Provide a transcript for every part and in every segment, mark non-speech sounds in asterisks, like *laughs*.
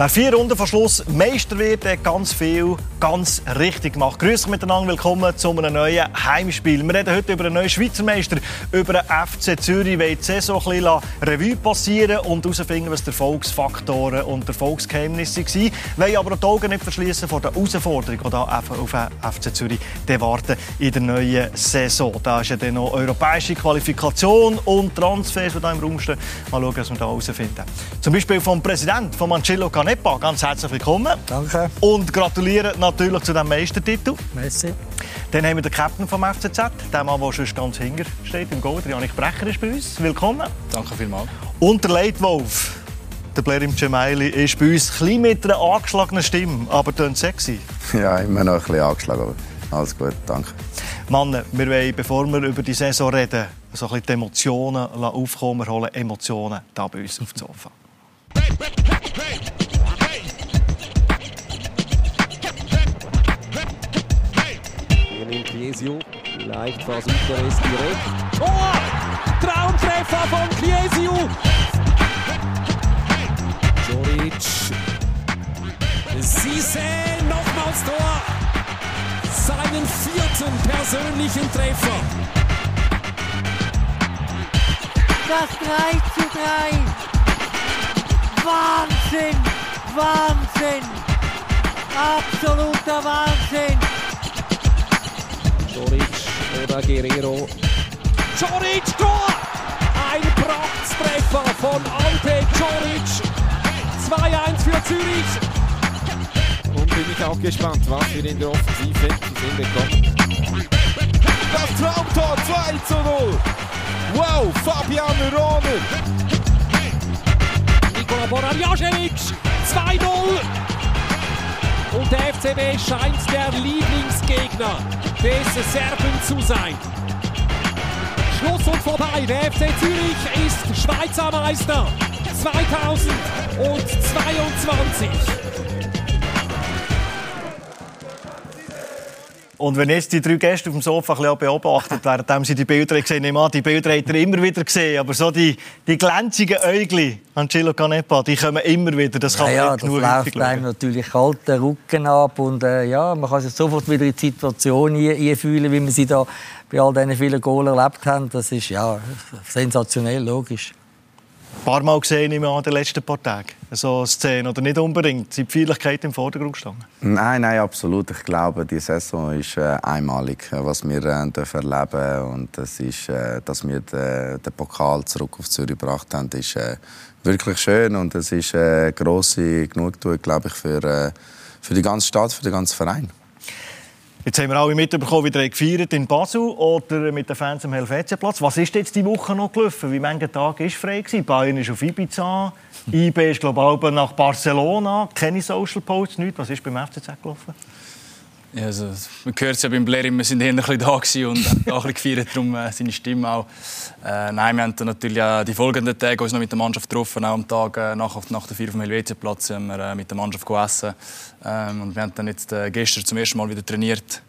Wer vier Runden vor Schluss Meister wird, hat ganz viel ganz richtig gemacht. Grüß euch miteinander, willkommen zu einem neuen Heimspiel. Wir reden heute über einen neuen Schweizer Meister, über den FC Zürich. Wir die Saison ein Revue passieren und herausfinden, was die Erfolgsfaktoren und Erfolgsgeheimnisse waren. Wir aber die Augen nicht verschließen vor der Herausforderung, die auf den FC Zürich warten in der neuen Saison. Da ist ja dann noch europäische Qualifikation und Transfers, die hier im Raum stehen. Mal schauen, was wir da herausfinden. Zum Beispiel vom Präsidenten, von Mancello Canet Canepa, ganz herzlich willkommen. Danke. Und gratulieren natürlich zu diesem Meistertitel. Merci. Dann haben wir den Captain vom FCZ, der Mann, der schon ganz hinter steht im Gold. Janik Brecher ist bei uns. Willkommen. Danke vielmals. Und der Leitwolf, der Blair im Cemaili, ist bei uns ein mit einer angeschlagenen Stimme, aber tönt sexy. *laughs* Ja, immer noch ein bisschen angeschlagen, aber alles gut, danke. Mann, wir wollen, bevor wir über die Saison reden, so ein bisschen die Emotionen aufkommen. Wir holen Emotionen hier bei uns auf dem Sofa. Chiesio. Vielleicht versucht er es direkt. Tor! Traumtreffer von Chiesio! Joric. Sisse, nochmals Tor. Seinen vierten persönlichen Treffer. Das 3 zu 3. Wahnsinn! Wahnsinn! Absoluter Wahnsinn! Joric oder Guerrero. Joric, Tor! Ein Prachtstreffer von Ante Joric. 2-1 für Zürich. Und bin ich auch gespannt, was wir in der Offensive zu sehen bekommen. Das Traumtor 2 zu 0. Wow, Fabian Rohner. Nikola Borajajevic 2-0. Und der FCB scheint der Lieblingsgegner des Serben zu sein. Schluss und vorbei. Der FC Zürich ist Schweizer Meister 2022. Und wenn jetzt die drei Gäste auf dem Sofa ein bisschen beobachtet, während sie die Bilder gesehen haben, die Bilder hat er immer wieder gesehen, aber so die, die glänzigen Äugli Angelo Canepa, die kommen immer wieder, das kann ja, man ja, genug das läuft einem natürlich kalt den Rücken ab und äh, ja, man kann sich sofort wieder in die Situation einfühlen, wie wir sie da bei all diesen vielen Goals erlebt haben. Das ist ja sensationell, logisch. Ein paar Mal gesehen in den letzten paar Tagen so Szenen oder nicht unbedingt? Sind die Feierlichkeiten im Vordergrund gestanden? Nein, nein, absolut. Ich glaube, die Saison ist äh, einmalig, was wir äh, dürfen erleben und das ist, äh, dass wir den, Pokal zurück auf Zürich gebracht haben, ist äh, wirklich schön und es ist eine äh, grosse Genugtuung, glaube ich, für, äh, für die ganze Stadt, für den ganzen Verein. Jetzt haben wir alle mitbekommen, wie ihr gefeiert in Basel oder mit den Fans am Helvetiaplatz. Was ist jetzt die Woche noch gelaufen? Wie viele Tage war frei? Bayern ist auf Ibiza, *laughs* IB ist glaube ich nach Barcelona. Keine Social Posts, nichts. Was ist beim FCZ gelaufen? Ja, also, man hört es ja beim Blair, wir sind eher bisschen da und auch ein bisschen gefeiert, darum äh, seine Stimme auch. Äh, nein, wir haben dann natürlich auch die folgenden Tage uns noch mit der Mannschaft getroffen, auch am Tag äh, nach, nach der Feier vom Helvetiaplatz haben wir äh, mit der Mannschaft gegessen. Ähm, und wir haben dann jetzt äh, gestern zum ersten Mal wieder trainiert.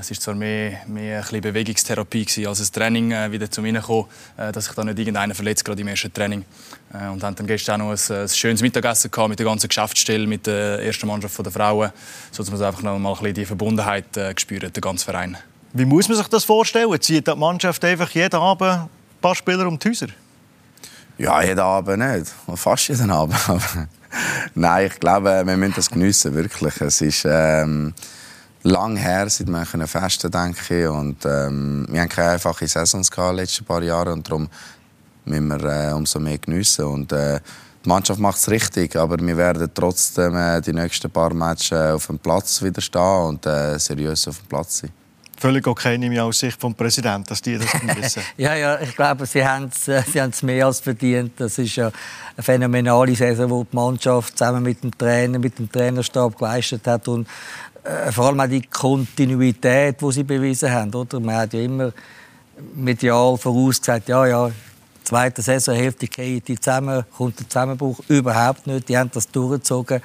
Es war zwar mehr, mehr ein Bewegungstherapie gewesen, als ein Training wieder zum Reinkommen, dass sich da nicht irgendeiner verletzt, gerade im ersten Training. Äh, und haben dann gestern auch noch ein, ein schönes Mittagessen gehabt mit der ganzen Geschäftsstelle, mit der ersten Mannschaft der Frauen, so dass man einfach noch mal ein bisschen die Verbundenheit äh, gespürt, der ganze Verein. Wie muss man sich das vorstellen? Zieht die Mannschaft einfach jeden Abend ein paar Spieler um die Häuser? Ja, jeden Abend nicht. Fast jeden Abend. *laughs* Nein, ich glaube, wir müssen das geniessen, wirklich. Es ist... Ähm lang her, seit wir können festen denke und ähm, wir haben keine einfache Saisons gehabt in den letzten paar Jahren und darum müssen wir äh, umso mehr geniessen und äh, die Mannschaft macht es richtig, aber wir werden trotzdem äh, die nächsten paar Matches äh, auf dem Platz wieder stehen und äh, seriös auf dem Platz sein. Völlig okay, nehme ich aus Sicht vom Präsidenten, dass die das *laughs* wissen. ja, ja, ich glaube, sie haben es äh, mehr als verdient. Das ist ja eine phänomenale Saison, die die Mannschaft zusammen mit dem Trainer, mit dem Trainerstab geleistet hat und äh, vor allem auch die Kontinuität, die sie bewiesen haben. Oder? Man hat ja immer medial vorausgesagt, ja, ja, zweite Saisonhälfte geht die zusammen, kommt der Zusammenbruch. Überhaupt nicht, die haben das durchgezogen.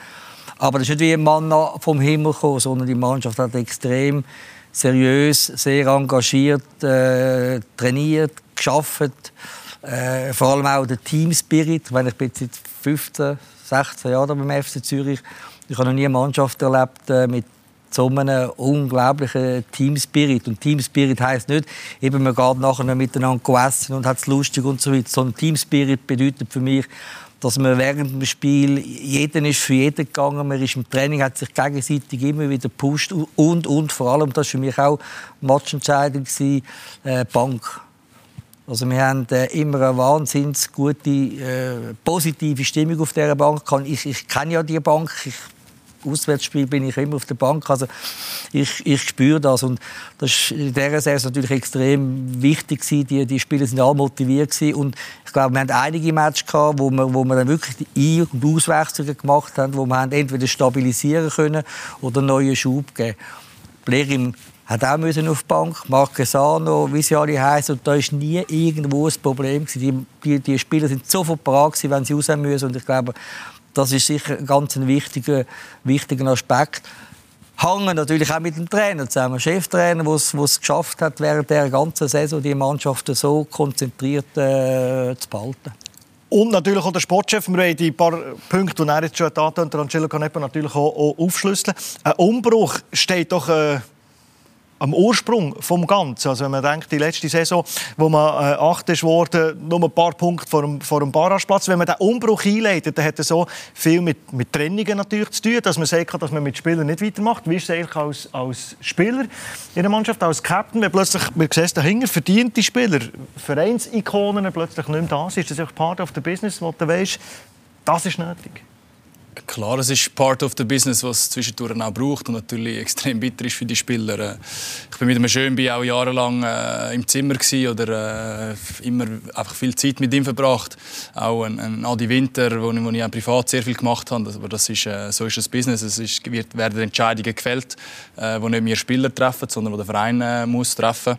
Aber das ist nicht wie ein Mann vom Himmel gekommen, sondern die Mannschaft hat extrem seriös, sehr engagiert, äh, trainiert, geschafft. Äh, vor allem auch der Team Spirit. Wenn ich bin jetzt seit 15, 16 Jahren beim FC Zürich. Ich habe noch nie eine Mannschaft erlebt äh, mit so einem unglaublichen Team Spirit. Und Team Spirit heisst nicht, eben man geht nachher miteinander essen und hat es lustig und so weiter. Sondern Team Spirit bedeutet für mich, dass man während dem Spiel, jeder ist für jeden gegangen, man ist im Training, hat sich gegenseitig immer wieder gepusht und, und vor allem, das war für mich auch matchentscheidend, äh, Bank. Also wir haben äh, immer eine wahnsinnig gute, äh, positive Stimmung auf dieser Bank. Ich, ich kenne ja die Bank, ich Auswärtsspiel bin ich immer auf der Bank. Also ich, ich spüre das und das ist in dieser Saison natürlich extrem wichtig gewesen. Die, die Spieler sind alle motiviert gewesen. und ich glaube, wir hatten einige Matches gehabt, wo wir, wo wir dann wirklich die Ein- und Auswechslungen gemacht haben, wo wir haben entweder stabilisieren können oder einen neuen Schub geben. Blerim hat auch müssen auf die Bank, Marquesano, wie sie alle heißen, und da ist nie irgendwo ein Problem. Die, die, die Spieler sind bereit gewesen, wenn sie raus müssen und ich glaube, das ist sicher ein ganz wichtiger, wichtiger Aspekt. Hängen natürlich auch mit dem Trainer zusammen, Cheftrainer, der es geschafft hat, während der ganzen Saison die Mannschaft so konzentriert äh, zu behalten. Und natürlich auch der Sportchef. Wir wollen die paar Punkte, die er jetzt schon hat, Angelo Canepa natürlich auch, auch aufschlüsseln. Ein Umbruch steht doch... Äh am Ursprung vom Ganzen. Also wenn man denkt, die letzte Saison, wo man äh, acht ist worden, nur ein paar Punkte vor dem, vor dem Barrageplatz. Wenn man den Umbruch einleitet, dann hat er so viel mit, mit Trennungen natürlich zu tun, dass man sagt, dass man mit Spielern nicht weitermacht. Wie ist es eigentlich als, als Spieler in der Mannschaft, als Captain, wenn plötzlich, wir sehen dahinter, verdiente Spieler, Vereinsikonen plötzlich nicht mehr da sind? Ist das auch Part of the Business, wo du weißt, das ist nötig? Klar, es ist Part of the Business, was es zwischendurch auch braucht und natürlich extrem bitter ist für die Spieler. Äh, ich bin mit einem Schönbi auch jahrelang äh, im Zimmer gewesen, oder äh, immer einfach viel Zeit mit ihm verbracht. Auch ein, ein Adi Winter, wo, wo ich auch privat sehr viel gemacht habe. Aber das ist, äh, so ist das Business. Es ist, wird, werden Entscheidungen gefällt, äh, wo nicht wir Spieler treffen, sondern wo der Verein äh, muss treffen.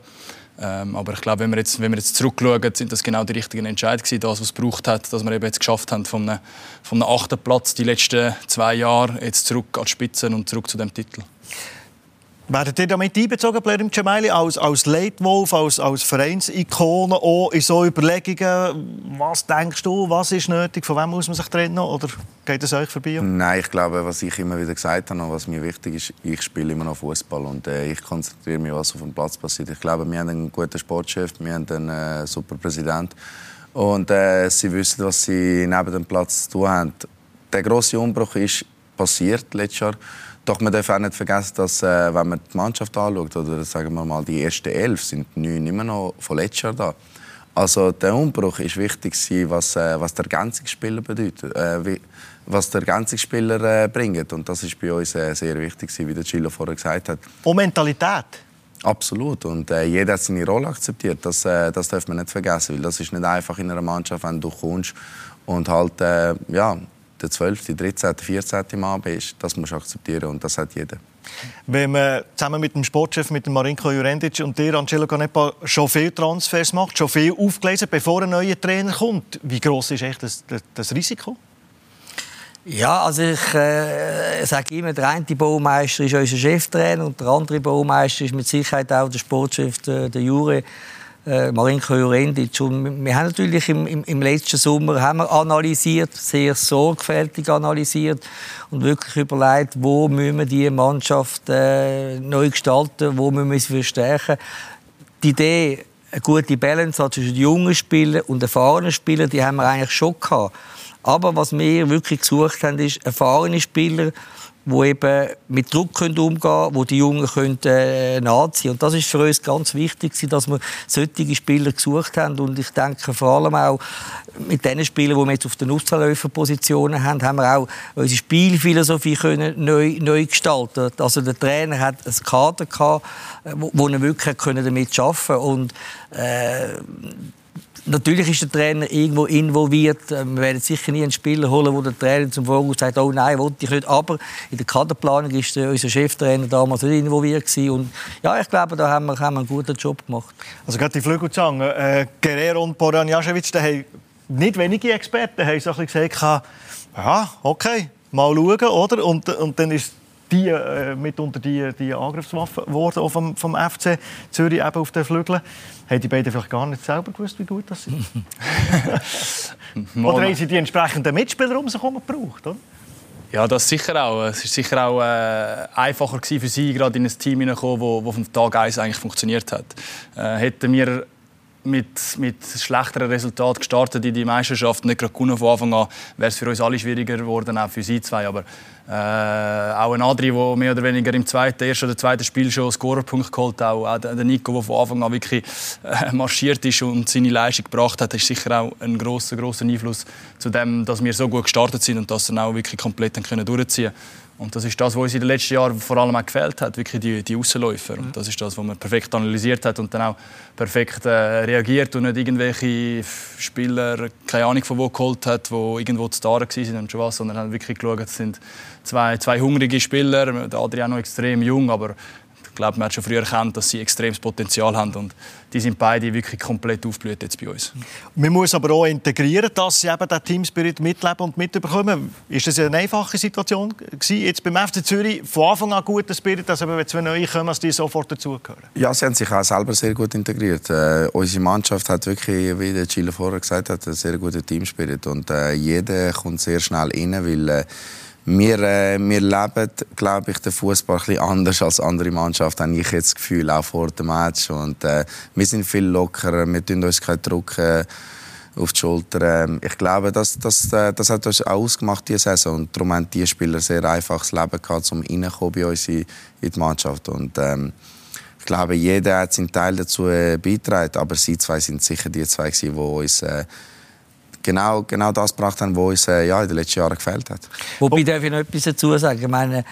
Ähm, aber ich glaube, wenn wir jetzt, wenn wir jetzt zurückschauen, sind das genau die richtigen Entscheidungen gewesen, das, was es gebraucht hat, dass wir eben jetzt geschafft haben, vom, vom achten Platz die letzten zwei Jahre jetzt zurück an die Spitze und zurück zu dem Titel. Werdet ihr damit einbezogen, Blair Cemaili, als, als Leitwolf, als, als Vereinsikone, auch in so Überlegungen, was denkst du, was ist nötig, von wem muss man sich trennen, oder geht es euch vorbei? Nein, ich glaube, was ich immer wieder gesagt habe und was mir wichtig ist, ich spiele immer noch Fußball und äh, ich konzentriere mich, was auf dem Platz passiert. Ich glaube, wir haben einen guten Sportchef, wir haben einen äh, super Präsident und äh, sie wissen, was sie neben dem Platz zu tun haben. Der grosse Umbruch ist passiert letztes Jahr doch man darf auch nicht vergessen, dass äh, wenn man die Mannschaft anschaut, oder sagen wir mal die ersten elf, sind neun immer noch von letztes Jahr da. Also der Umbruch ist wichtig, was, äh, was der Ergänzungsspieler bedeutet, äh, wie, was der Ergänzungsspieler äh, bringt. Und das ist bei uns äh, sehr wichtig, wie der Chilo vorher gesagt hat. Und Mentalität? Absolut. Und äh, jeder hat seine Rolle akzeptiert. Das, äh, das darf man nicht vergessen, weil das ist nicht einfach in einer Mannschaft, wenn du kommst und halt ja der 12., 13., 14. Mann bist, das musst du akzeptieren und das hat jeder. Wenn man zusammen mit dem Sportchef, mit dem Marinko Jurendic und dir, Angelo Canepa, schon viele Transfers macht, schon viel aufgelesen, bevor ein neuer Trainer kommt, wie groß ist echt das, das, das Risiko? Ja, also ich äh, sage immer, der eine Baumeister ist unser Cheftrainer und der andere Baumeister ist mit Sicherheit auch der Sportchef, der, der Jure äh, Marinko Jurendic. Wir haben natürlich im, im, im, letzten Sommer haben wir analysiert, sehr sorgfältig analysiert und wirklich überlegt, wo müssen wir die Mannschaft äh, neu gestalten, wo müssen wir sie verstärken. Die Idee, eine gute Balance zwischen jungen Spielern und erfahrenen Spielern, die haben wir eigentlich schon gehabt. Aber was wir wirklich gesucht haben, ist erfahrene Spieler, wo eben mit Druck umgehen können, wo die Jungen können, äh, nachziehen Und das ist für uns ganz wichtig, dass wir solche Spieler gesucht haben. Und ich denke vor allem auch mit den Spielern, die wir jetzt auf den Außenläuferpositionen haben, haben wir auch unsere Spielphilosophie können neu, neu gestalten Also der Trainer hat ein Kader gehabt, wo, wo er wirklich damit arbeiten konnte. Und äh, Natürlich ist der Trainer irgendwo involviert. Äh, wir werden sicher nie einen Spieler holen, wo der Trainer zum Voraus sagt, oh nein, wollte ich nicht. Aber in der Kaderplanung ist unser Cheftrainer damals nicht involviert gewesen. Und ja, ich glaube, da haben wir, haben wir einen guten Job gemacht. Also gerade die Flügelzange, äh, Guerrero und Boran Jaschewitsch, haben nicht wenige Experten haben so ein bisschen gesagt, ja, okay, mal schauen, oder? Und, und dann ist die äh, mitunter die, die Angriffswaffe geworden, auch vom, vom FC Zürich eben auf den Flügeln. Haben die beiden vielleicht gar nicht selber gewusst, wie gut das sind? *laughs* oder haben sie die entsprechenden Mitspieler um sich herum gebraucht? Oder? Ja, das sicher auch. Es war sicher auch äh, einfacher für sie, gerade in ein Team hineinzukommen, wo vom Tag 1 eigentlich funktioniert hat. Äh, hätten wir mit, mit schlechteren Resultaten gestartet in die Meisterschaft, nicht gerade gewonnen von Anfang an, wäre es für uns alle schwieriger geworden, auch für sie zwei. Aber äh, auch ein Adri, der mehr oder weniger im zweiten, ersten oder zweiten Spiel schon einen Scorerpunkt geholt hat, auch, auch der Nico, der von Anfang an wirklich äh, marschiert ist und seine Leistung gebracht hat, ist sicher auch ein großer großer Einfluss zu dem, dass wir so gut gestartet sind und das dann auch wirklich komplett durchziehen können. Und das ist das, was uns in den letzten Jahren vor allem auch gefällt hat, wirklich die, die Außenläufer. Und das ist das, was man perfekt analysiert hat und dann auch perfekt äh, reagiert und nicht irgendwelche Spieler, keine Ahnung von wo geholt hat, die irgendwo zu Tare waren und schon was, sondern haben wirklich geschaut, es sind zwei, zwei hungrige Spieler, der Adrian noch extrem jung, aber glaube, man hat schon früher erkannt, dass sie extremes Potenzial haben und die sind beide wirklich komplett aufgeblüht jetzt bei uns. Man muss aber auch integrieren, dass sie eben den Teamspirit mitleben und mitbekommen. Ist das eine einfache Situation gewesen? Jetzt beim FC Zürich von Anfang an guter Spirit, dass wenn zwei neue kommen, dass die sofort dazugehören? Ja, sie haben sich auch selber sehr gut integriert. Äh, unsere Mannschaft hat wirklich, wie der Chile vorher gesagt hat, einen sehr guten Teamspirit und äh, jeder kommt sehr schnell rein, weil äh, wir, äh, wir leben, glaube ich, den Fußball ein anders als andere Mannschaften. Habe ich jetzt das Gefühl, auch vor dem Match. Und, äh, wir sind viel lockerer, wir tun uns keinen Druck äh, auf die Schulter. Ähm, ich glaube, das, das, äh, das hat uns auch ausgemacht diese Saison. Und darum haben die Spieler sehr einfaches Leben gehabt, um reinkommen bei uns in, in die Mannschaft. Und, ähm, ich glaube, jeder hat seinen Teil dazu äh, beigetragen. Aber sie zwei sind sicher die zwei, die uns äh, genau, genau das gebracht haben, was uns äh, ja, in den letzten Jahren gefällt hat. Wobei darf ich noch etwas dazu sagen. Ich meine,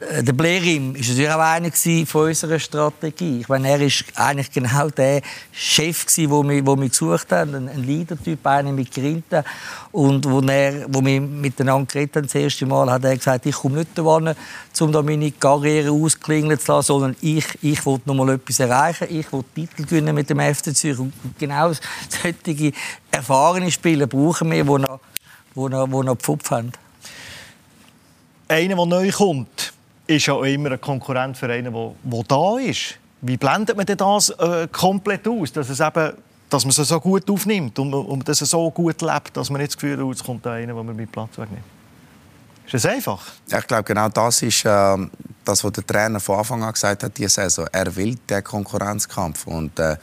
der Blerim war natürlich auch einer von unserer Strategie. Ich meine, er war eigentlich genau der Chef, den wir, wo wir gesucht haben, ein Leader-Typ, einer mit Grinten. Und wo, er, wo wir miteinander geredet haben, das erste Mal, hat er gesagt, ich komme nicht dahin, um da meine Karriere ausklingen zu lassen, sondern ich, ich will noch mal etwas erreichen, ich will Titel gewinnen mit dem FC Zürich. Und genau solche erfahrene Spieler brauchen wir, die noch, die noch, die noch Pfupf haben. Einer, der neu kommt, ist ja immer ein Konkurrent für einen, der, da ist. Wie blendet man denn das äh, komplett aus, dass, es eben, dass man es so gut aufnimmt und, und dass es so gut lebt, dass man nicht das Gefühl hat, es kommt da einer, der mir meinen Platz wegnimmt? Ist das einfach? Ja, ich glaube, genau das ist äh, das, was der Trainer von Anfang an gesagt hat, diese Saison. Er will den Konkurrenzkampf und äh,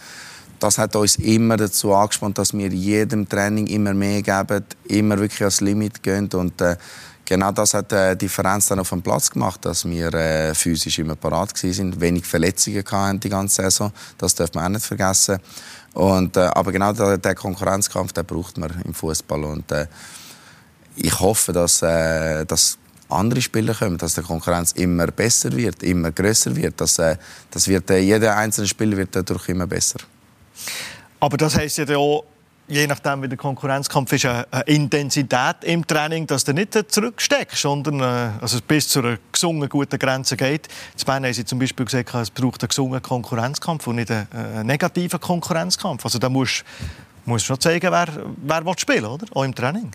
das hat uns immer dazu angespannt, dass wir jedem Training immer mehr geben, immer wirklich ans Limit gehen und äh, genau das hat die äh, Differenz dann auf dem Platz gemacht, dass wir äh, physisch immer parat sind, wenig Verletzungen hatten die ganze Saison. Das darf man auch nicht vergessen. Und, äh, aber genau der, der Konkurrenzkampf, den braucht man im Fußball und äh, ich hoffe, dass, dass andere Spieler kommen, dass die Konkurrenz immer besser wird, immer größer wird. Dass, das wird jeder einzelne Spieler wird dadurch immer besser. Aber das heißt ja auch je nachdem, wie der Konkurrenzkampf ist, eine Intensität im Training, dass du nicht zurücksteckst, sondern äh, also bis zu einer gesungenen guten Grenze geht. In Bern haben sie zum Beispiel gesagt, es braucht einen gesungenen Konkurrenzkampf und nicht einen, negativen Konkurrenzkampf. Also da musst du schon zeigen, wer, wer will spielen oder? Auch im Training.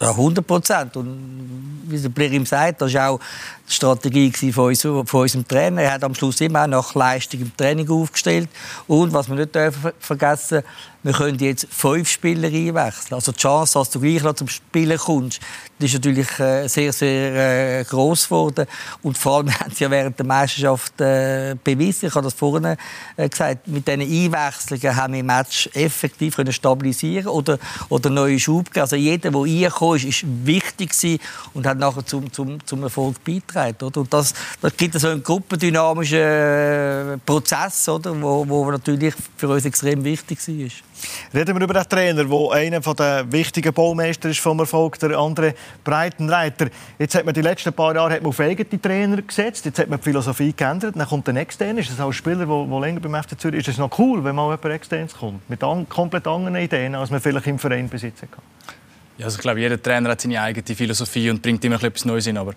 Ja, 100 Prozent. Und wie der Blerim sagt, das war auch die Strategie von, uns, von unserem Trainer. Er hat am Schluss immer nach Leistung im Training aufgestellt. Und was wir nicht vergessen wir können jetzt fünf Spieler einwechseln. Also die Chance, dass du gleich noch zum Spielen kommst, ist natürlich äh, sehr, sehr äh, groß geworden. Und vor allem *laughs* haben sie ja während der Meisterschaft äh, bewiesen, ich habe das vorhin gesagt, mit diesen Einwechslungen haben wir Match effektiv stabilisieren oder, oder neue Schub geben. Also jeder, der reingekommen ist, ist wichtig gewesen und hat nachher zum, zum, zum Erfolg beigetragen. Oder? Und das, das gibt so einen gruppendynamischen äh, Prozess, oder? Wo, wo natürlich für uns extrem wichtig war. Reden wir über den Trainer, der einer der wichtigen Baumeister ist vom Erfolg, der andere Breitenreiter. Jetzt hat man die letzten paar Jahre hat man auf eigene Trainer gesetzt, jetzt hat man die Philosophie geändert, dann kommt ein extern, ist das auch Spieler, der, der länger beim FC Zürich ist, ist es noch cool, wenn mal jemand externes kommt, mit an, komplett anderen Ideen, als man vielleicht im Verein besitzen kann. Ja, also ich glaube, jeder Trainer hat seine eigene Philosophie und bringt immer etwas Neues in. Aber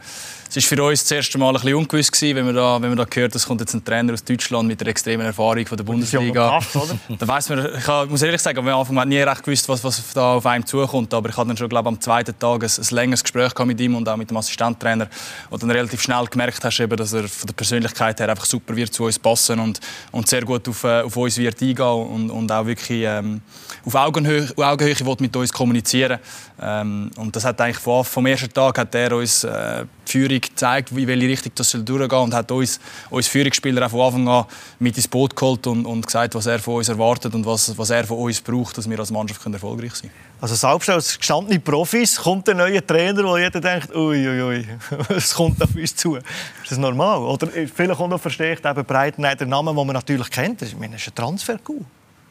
es ist für uns das erste Mal ein bisschen ungewiss gewesen, wenn man da, wenn man da hört, es kommt jetzt ein Trainer aus Deutschland mit der extremen Erfahrung von der Bundesliga. *laughs* da weiß man, ich muss ehrlich sagen, am Anfang hat nie recht gewusst, was, was da auf einem zukommt. Aber ich hatte dann schon, glaube am zweiten Tag ein, ein längeres Gespräch mit ihm und auch mit dem Assistenttrainer, wo dann relativ schnell gemerkt hast, eben, dass er von der Persönlichkeit her einfach super wird zu uns passen und, und sehr gut auf, äh, auf uns wird eingehen und, und auch wirklich ähm, auf Augenhöhe, Augenhöhe mit uns kommunizieren. Ähm, und das hat eigentlich vom, vom ersten Tag hat er uns äh, die Führung gezeigt, wie welche Richtung das soll durchgehen und hat uns, uns Führungsspieler auch von Anfang an mit ins Boot geholt und, und gesagt, was er von uns erwartet und was, was er von uns braucht, dass wir als Mannschaft können erfolgreich sein können. Also selbst als gestandene Profis kommt ein neuer Trainer, wo jeder denkt, uiuiui, ui, es *laughs* kommt auf uns zu. Ist das normal? Oder vielleicht auch noch versteckt, eben Breitenreiter Namen, den man natürlich kennt. Das ist ein Transfer -Coup.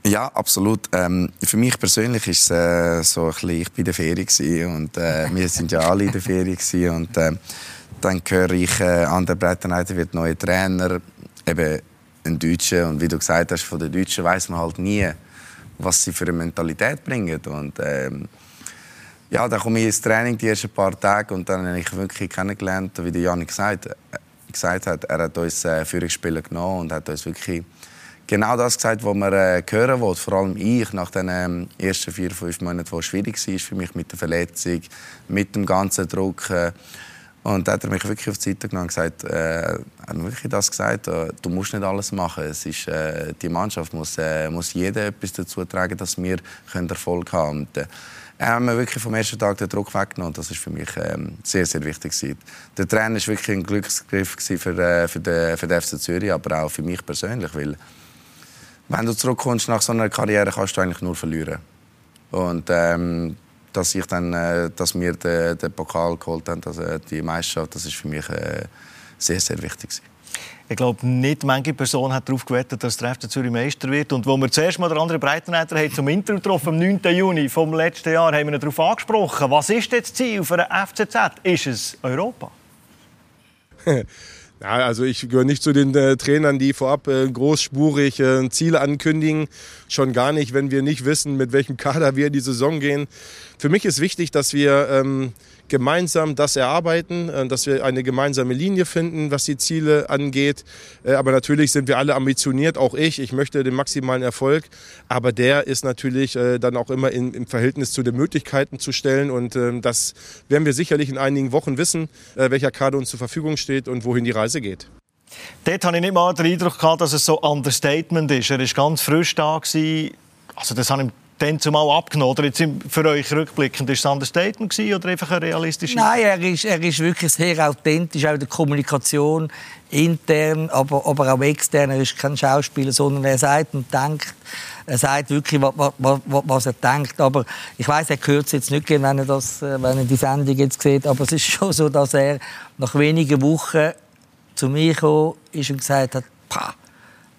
Ja, absolut. Ähm, für mich persönlich ist es äh, so ein bisschen, ich bin in der Ferien und äh, wir sind ja alle in der Ferien und äh, dann höre ich, äh, an der Breitenreiter wird neuer Trainer, eben ein Deutscher und wie du gesagt hast, von den Deutschen weiß man halt nie, was sie für eine Mentalität bringen und ähm, ja, dann komme ich ins Training die ersten paar Tage und dann habe ich wirklich kennengelernt, wie der Janik gesagt, äh, gesagt hat, er hat uns äh, Führungsspieler genommen und hat uns wirklich genau das gesagt, was man äh, hören wollte. Vor allem ich, nach den ähm, ersten vier, fünf Monaten, wo es schwierig war für mich mit der Verletzung, mit dem ganzen Druck. Äh, und da hat er mich wirklich auf die Seite genommen und gesagt, äh, hat wirklich das gesagt, äh, du musst nicht alles machen. Es ist, äh, die Mannschaft muss, äh, muss jeder etwas dazu tragen, dass wir können Erfolg haben können. Äh, er hat mir wirklich vom ersten Tag den Druck weggenommen. Das ist für mich ähm, sehr, sehr wichtig. Der Trainer war wirklich ein Glücksgriff für, äh, für, den, für den FC Zürich, aber auch für mich persönlich, weil wenn du zurückkommst nach so einer Karriere, kannst du eigentlich nur verlieren. Und ähm, dass ich dann, äh, dass wir den, den, Pokal geholt haben, also die Meisterschaft, das ist für mich äh, sehr, sehr wichtig. Ich glaube, nicht manche Person hat darauf gewettet, dass der FC Zürich Meister wird. Und wo wir zuerst mal den anderen Breitenreiter haben zum Interview getroffen, am 9. Juni vom letzten Jahr, haben wir darauf angesprochen. Was ist das Ziel für den FCZ? Ist es Europa? *laughs* Ja, also ich gehöre nicht zu den äh, Trainern, die vorab äh, großspurig äh, Ziele ankündigen. Schon gar nicht, wenn wir nicht wissen, mit welchem Kader wir in die Saison gehen. Für mich ist wichtig, dass wir ähm, gemeinsam das erarbeiten, äh, dass wir eine gemeinsame Linie finden, was die Ziele angeht. Äh, aber natürlich sind wir alle ambitioniert, auch ich. Ich möchte den maximalen Erfolg. Aber der ist natürlich äh, dann auch immer im Verhältnis zu den Möglichkeiten zu stellen. Und ähm, das werden wir sicherlich in einigen Wochen wissen, welcher Kader uns zur Verfügung steht und wohin die Reise geht. Dort hatte ich nicht mal den Eindruck, gehabt, dass es so ein Understatement ist. Er war ganz frisch da. Also das habe ich dann zumal abgenommen? Oder jetzt für euch rückblickend, ist es ein Understatement oder einfach ein realistisches? Nein, er ist, er ist wirklich sehr authentisch, auch in der Kommunikation, intern, aber, aber auch extern. Er ist kein Schauspieler, sondern er sagt und denkt, er sagt wirklich, was, was, was er denkt. Aber ich weiß, er hört es jetzt nicht, wenn er, äh, wenn er die Sendung jetzt sieht, aber es ist *laughs* schon so, dass er nach wenigen Wochen zu mir gekommen ist und gesagt hat, Pah,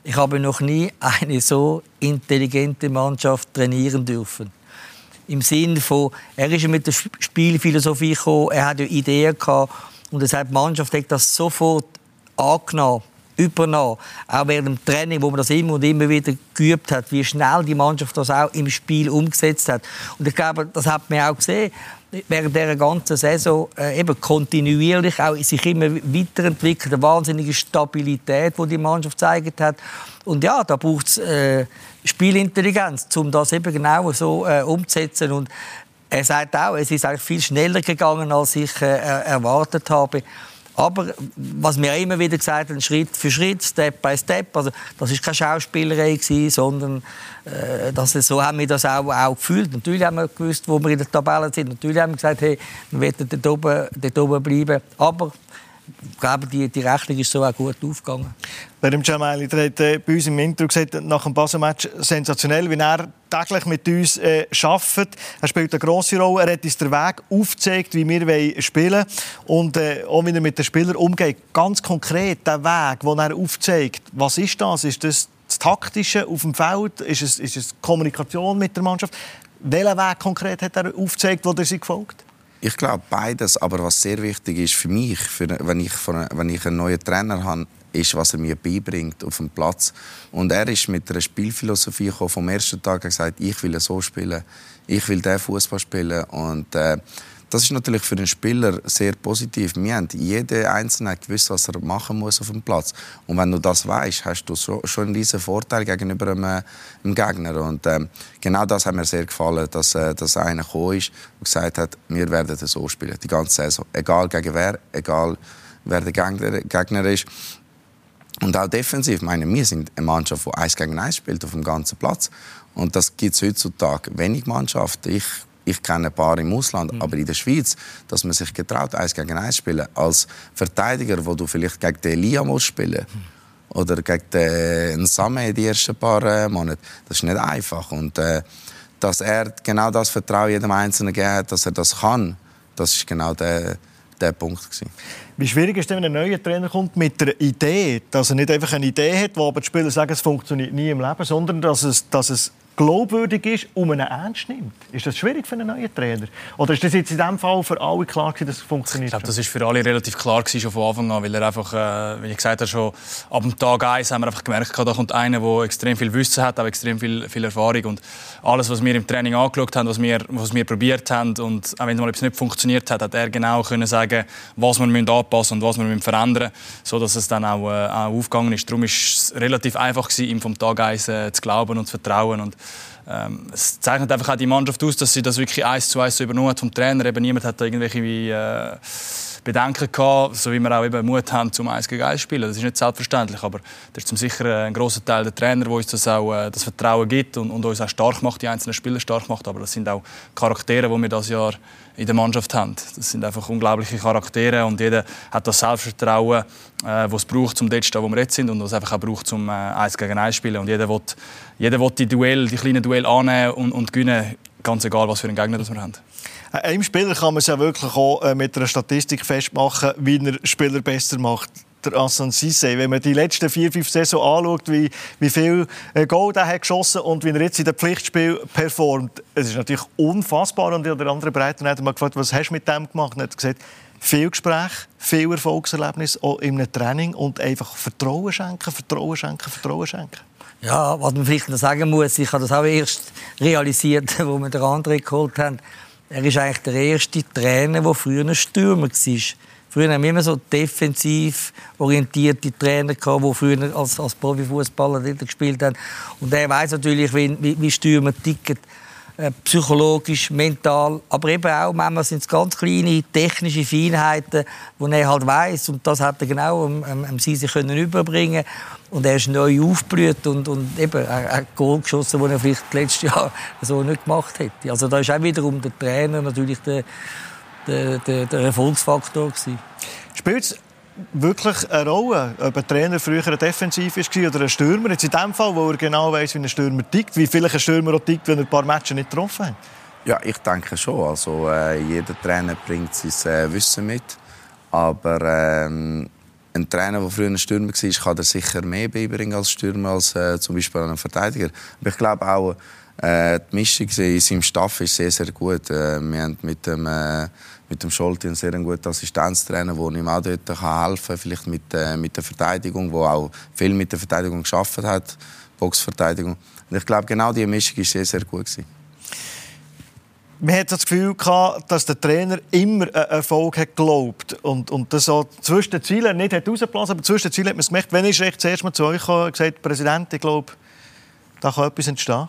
ich habe noch nie eine so intelligente Mannschaft trainieren dürfen. Im Sinne von, er ist mit der Spielphilosophie gekommen, er hat Ideen gehabt und sagt, die Mannschaft hat das sofort angenommen, übernommen. Auch während dem Training, wo man das immer und immer wieder geübt hat, wie schnell die Mannschaft das auch im Spiel umgesetzt hat. Und ich glaube, das hat man auch gesehen während der ganzen Saison äh, eben kontinuierlich auch sich immer weiterentwickelt, eine wahnsinnige Stabilität, die die Mannschaft gezeigt hat. Und ja, da braucht es äh, Spielintelligenz, um das eben genau so äh, umzusetzen. Und er sagt auch, es ist eigentlich viel schneller gegangen, als ich äh, erwartet habe. Aber was wir immer wieder gesagt haben, Schritt für Schritt, Step by Step. Also das ist keine Schauspielerei gewesen, sondern äh, dass so haben wir das auch, auch gefühlt. Natürlich haben wir gewusst, wo wir in der Tabelle sind. Natürlich haben wir gesagt, hey, wir werden dort oben, dort oben bleiben. Aber ich glaube, die, die Rechnung ist so auch gut aufgegangen. Lerim Jamali, der hat bei uns im Intro gesagt, nach dem Basel-Match sensationell, wie er täglich mit uns äh, arbeitet. Er spielt eine grosse Rolle, er hat uns den Weg aufgezeigt, wie wir spielen wollen. Und äh, auch wie er mit den Spielern umgeht. Ganz konkret, der Weg, den er aufzeigt, was ist das? Ist das das Taktische auf dem Feld? Ist es, ist es Kommunikation mit der Mannschaft? Welchen Weg konkret hat er aufgezeigt, wo er sie gefolgt ich glaube beides, aber was sehr wichtig ist für mich, für, wenn, ich wenn ich einen neuen Trainer habe, ist, was er mir beibringt auf dem Platz. Und er ist mit einer Spielphilosophie gekommen. Vom ersten Tag er gesagt, ich will so spielen, ich will den Fußball spielen und äh, das ist natürlich für den Spieler sehr positiv. Wir haben jeder Einzelne gewusst, was er machen muss auf dem Platz. Und wenn du das weißt, hast du schon einen riesen Vorteil gegenüber einem, einem Gegner. Und ähm, genau das hat mir sehr gefallen, dass, äh, dass einer gekommen ist und gesagt hat, wir werden so spielen, die ganze Saison. Egal gegen wer, egal wer der Gegner, Gegner ist. Und auch defensiv. Ich meine, wir sind eine Mannschaft, die eins gegen eins spielt auf dem ganzen Platz. Und das gibt es heutzutage wenig Mannschaften. Ich ich kenne ein paar im Ausland, mhm. aber in der Schweiz, dass man sich getraut, eins gegen eins spielen, als Verteidiger, wo du vielleicht gegen den Elia musst spielen mhm. oder gegen den Same die ersten paar äh, Monate, das ist nicht einfach. Und äh, dass er genau das Vertrauen jedem Einzelnen gegeben hat, dass er das kann, das ist genau der, der Punkt gewesen. Wie schwierig ist es, wenn ein neuer Trainer kommt mit der Idee, dass er nicht einfach eine Idee hat, wo aber die Spieler sagen, es funktioniert nie im Leben, sondern dass es, dass es glaubwürdig ist und man ihn ernst nimmt. Ist das schwierig für einen neuen Trainer? Oder ist das jetzt in diesem Fall für alle klar gewesen, dass es funktioniert? Ich glaube, das ist für alle relativ klar gewesen, schon von Anfang an, weil er einfach, äh, wie ich gesagt habe, schon ab dem Tag 1 haben wir einfach gemerkt, da kommt einer, der extrem viel Wissen hat, auch extrem viel, viel Erfahrung und alles, was wir im Training angeschaut haben, was wir, was wir probiert haben und auch wenn mal etwas nicht funktioniert hat, hat er genau können sagen, was wir müssen anpassen und was wir müssen verändern, so dass es dann auch, äh, auch aufgegangen ist. Darum ist es relativ einfach gewesen, ihm vom Tag 1 äh, zu glauben und zu vertrauen und ähm, es zeichnet einfach auch die Mannschaft aus, dass sie das wirklich eins zu eins so übernommen hat vom Trainer. Eben niemand hat da irgendwelche wie, äh, Bedenken gehabt, so wie wir auch eben Mut haben zum 1 gegen 1 spielen. Das ist nicht selbstverständlich, aber das ist zum sicher ein großer Teil der Trainer, der uns das auch äh, das Vertrauen gibt und, und uns auch stark macht, die einzelnen Spieler stark macht. Aber das sind auch Charaktere, die wir das Jahr in der Mannschaft haben. Das sind einfach unglaubliche Charaktere und jeder hat das Selbstvertrauen, äh, das es braucht, um dort zu stehen, wo wir jetzt sind und was es einfach auch braucht, um äh, 1 gegen 1 zu spielen. Und jeder will, jeder will die Duell, die kleinen Duell annehmen und, und gewinnen, ganz egal, was für einen Gegner das wir haben. Einem Spieler kann man es ja wirklich auch äh, mit einer Statistik festmachen, wie er Spieler besser macht. Der. Wenn man die letzten vier, fünf Saison anschaut, wie, wie viel äh, Goal er hat geschossen und wie er jetzt in dem Pflichtspiel performt, es ist natürlich unfassbar. Und der andere Breiter hat mal gefragt, was hast du mit dem gemacht? Er hat gesagt, viel Gespräch, viel Erfolgserlebnis auch in einem Training und einfach Vertrauen schenken, Vertrauen schenken, Vertrauen schenken. Ja, was man vielleicht noch sagen muss, ich habe das auch erst realisiert, *laughs* wo wir den anderen geholt haben. Er ist eigentlich der erste Trainer, der früher ein Stürmer war. Früher haben wir immer so defensiv orientierte Trainer gehabt, die früher als, als Profifußballer gespielt haben. Und er weiß natürlich, wie, wie, Stürmer ticken. Äh, psychologisch, mental, aber eben auch manchmal sind es ganz kleine technische Feinheiten, die er halt weiß und das hat er genau am, am, am sie können überbringen und er ist neu aufgeblüht und, und eben er hat Goal geschossen, den er vielleicht letztes Jahr *laughs* so nicht gemacht hätte. Also da ist auch wiederum der Trainer natürlich der, der, der, der Erfolgsfaktor gewesen. Spielt wirklich eine Rolle, ob ein Trainer früher Defensiv war oder ein Stürmer. Jetzt in dem Fall, wo er genau weiß, wie ein Stürmer tickt, wie vielleicht ein Stürmer auch tickt, wenn er ein paar Matches nicht getroffen hat. Ja, ich denke schon. Also, äh, jeder Trainer bringt sein äh, Wissen mit. Aber ähm, ein Trainer, der früher ein Stürmer war, kann er sicher mehr beibringen als Stürmer, als äh, zum Beispiel ein Verteidiger. Aber ich glaube auch, äh, die Mischung in seinem Staff ist sehr, sehr gut. Äh, wir haben mit dem äh, mit dem Scholti einen sehr guten Assistenztrainer, der ihm auch dort helfen kann, vielleicht mit, äh, mit der Verteidigung, der auch viel mit der Verteidigung geschafft hat, Boxverteidigung. Und ich glaube, genau diese Mischung war sehr, sehr gut. Gewesen. Man hat das Gefühl gehabt, dass der Trainer immer einen Erfolg hat geglaubt und, und das so zwischen den Zielen nicht hat aber zwischen den Zielen hat man es gemerkt. Wenn ich recht zuerst mal zu euch gekommen und gesagt, Präsident, ich glaube, da kann etwas entstehen.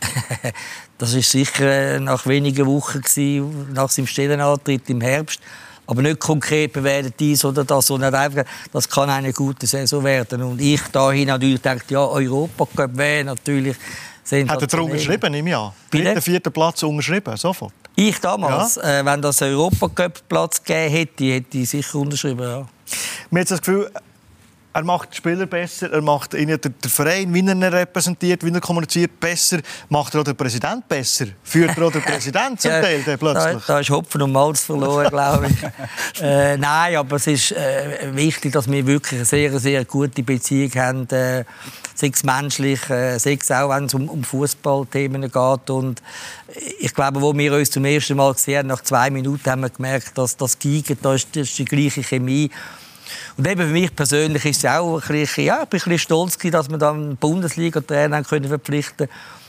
*laughs* das war sicher äh, nach wenigen Wochen gewesen, nach seinem Stellenantritt im Herbst. Aber nicht konkret bewertet dies oder das, sondern einfach, das kann eine gute Saison werden. Und ich dahin natürlich dachte, ja, Europacup wäre natürlich hat er darum unterschrieben im Jahr? Dritten, vierten Platz unterschrieben, sofort? Ich damals, ja. äh, wenn das Europacup-Platz gegeben hätte, hätte ich sicher unterschrieben, ja. Mir hat das Gefühl, er macht die Spieler besser, er macht ihnen den, Verein, wie er ihn repräsentiert, wie er kommuniziert, besser. Macht er auch den Präsident besser? Führt er auch den Präsident zum *laughs* Teil ja, plötzlich? Da, da, ist Hopfen und Malz verloren, glaube ich. *laughs* äh, nein, aber es ist äh, wichtig, dass wir wirklich eine sehr, sehr gute Beziehung haben. Äh, sei es menschlich, äh, sei es auch, wenn es um, um Fußballthemen geht. Und ich glaube, wo wir uns zum ersten Mal gesehen haben, nach zwei Minuten haben wir gemerkt, dass das Gigen, da ist, das ist die gleiche Chemie. Und eben für mich persönlich ist es auch ein bisschen, ja, ein bisschen stolz gewesen, dass wir dann Bundesliga-Trainer können verpflichten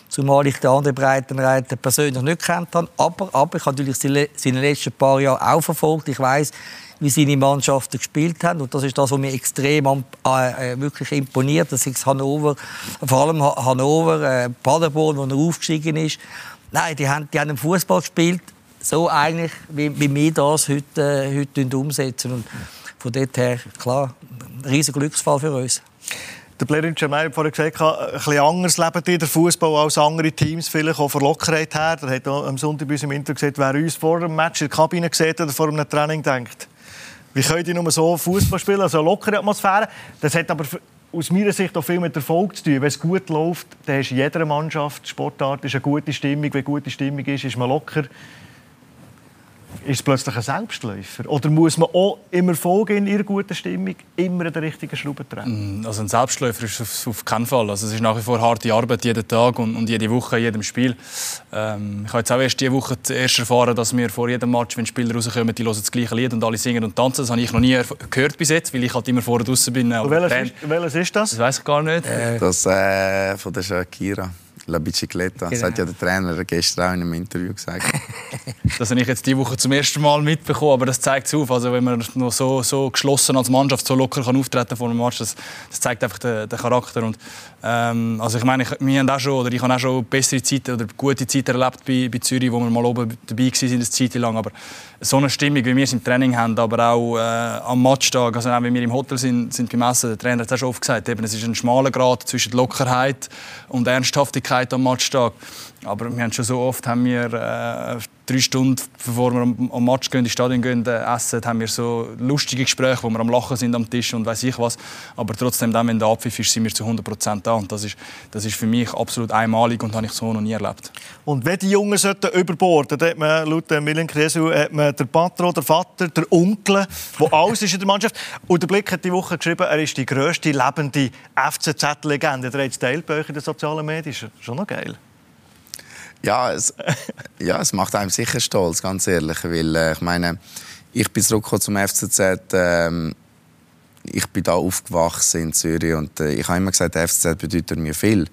zumal ich den anderen Breitenreiter persönlich nicht kennt habe. Aber, aber ich habe natürlich seine letzten paar Jahre auch verfolgt. Ich weiß, wie seine Mannschaften gespielt haben. Und das ist das, was mir extrem äh, äh, wirklich imponiert. Das ist Hannover, vor allem Ha- Hannover, äh, Paderborn, wo er aufgestiegen ist. Nein, die haben, die haben Fußball gespielt, so eigentlich, wie, wie wir das heute, äh, heute umsetzen. Und von dort her, klar, ein riesiger Glücksfall für uns. Der Blerin Cemay hat vorhin gesagt, ein bisschen anders ihr der Fußball als andere Teams, vielleicht auch von Lockerheit her. Er hat am Sonntag bei uns im Interview gesagt, wer uns vor dem Match in der Kabine sieht oder vor einem Training denkt, wie könnt ihr nur so Fußball spielen, also eine lockere Atmosphäre. Das hat aber aus meiner Sicht auch viel mit Erfolg zu tun. Wenn es gut läuft, dann ist in jeder Mannschaft, Sportart, ist eine gute Stimmung. Wenn gute Stimmung ist, ist man locker. Ist es plötzlich ein Selbstläufer? Oder muss man auch im Erfolg in ihrer guten Stimmung immer an den richtigen Schrauben drehen? Also ein Selbstläufer ist auf, auf keinen Fall. Also es ist nach wie vor harte Arbeit jeden Tag und, und jede Woche, in jedem Spiel. Ähm, ich habe jetzt auch erst diese Woche zuerst erfahren, dass wir vor jedem Match, wenn Spieler rauskommen, die hören das gleiche Lied und alle singen und tanzen. Das habe ich noch nie gehört bis jetzt, weil ich halt immer vorher draußen bin. Und welches, ist, welches ist das? Das weiß ich gar nicht. Das äh, von der Shakira. La Bicicletta. Das Genau. hat ja der Trainer gestern auch in einem Interview gesagt. *laughs* Das habe ich jetzt diese Woche zum ersten Mal mitbekommen, aber das zeigt es auf. Also wenn man noch so, so geschlossen als Mannschaft so locker kann auftreten vor einem Match, das, das zeigt einfach den, den Charakter. Und, ähm, also ich meine, ich, wir haben auch schon, oder ich habe auch schon bessere Zeiten oder gute Zeiten erlebt bei, bei Zürich, wo wir mal oben dabei waren, eine Zeit lang. Aber so eine Stimmung, wie wir es im Training haben, aber auch äh, am Matchtag, also auch wenn wir im Hotel sind, sind beim Essen, der Trainer hat es auch schon oft gesagt, eben, es ist ein schmaler Grad zwischen Lockerheit und Ernsthaftigkeit am Matchtag. Aber wir haben schon so oft haben wir äh, drei Stunden bevor wir am, Match gehen, ins Stadion gehen, äh, essen, haben wir so lustige Gespräche, wo wir am Lachen sind am Tisch und weiß ich was. Aber trotzdem, dann, wenn der Abpfiff ist, sind wir zu 100 Prozent da. Und das ist, das ist für mich absolut einmalig und habe ich so noch nie erlebt. Und wenn die Jungen sollten überborden, dann hat man laut Milan Kresu hat man der Patron, der Vater, der Onkel, wo alles ist in der Mannschaft. Und der Blick hat die Woche geschrieben, er ist die grösste lebende FCZ-Legende. Der hat es teilt bei euch in den sozialen Medien. Schon noch geil. Ja, es, *laughs* ja, es macht einem sicher stolz, ganz ehrlich. Weil, äh, ich meine, ich bin zurückgekommen zum FCZ. Ähm, ich bin da aufgewachsen in Zürich und äh, ich habe immer gesagt, der FCZ bedeutet mir viel.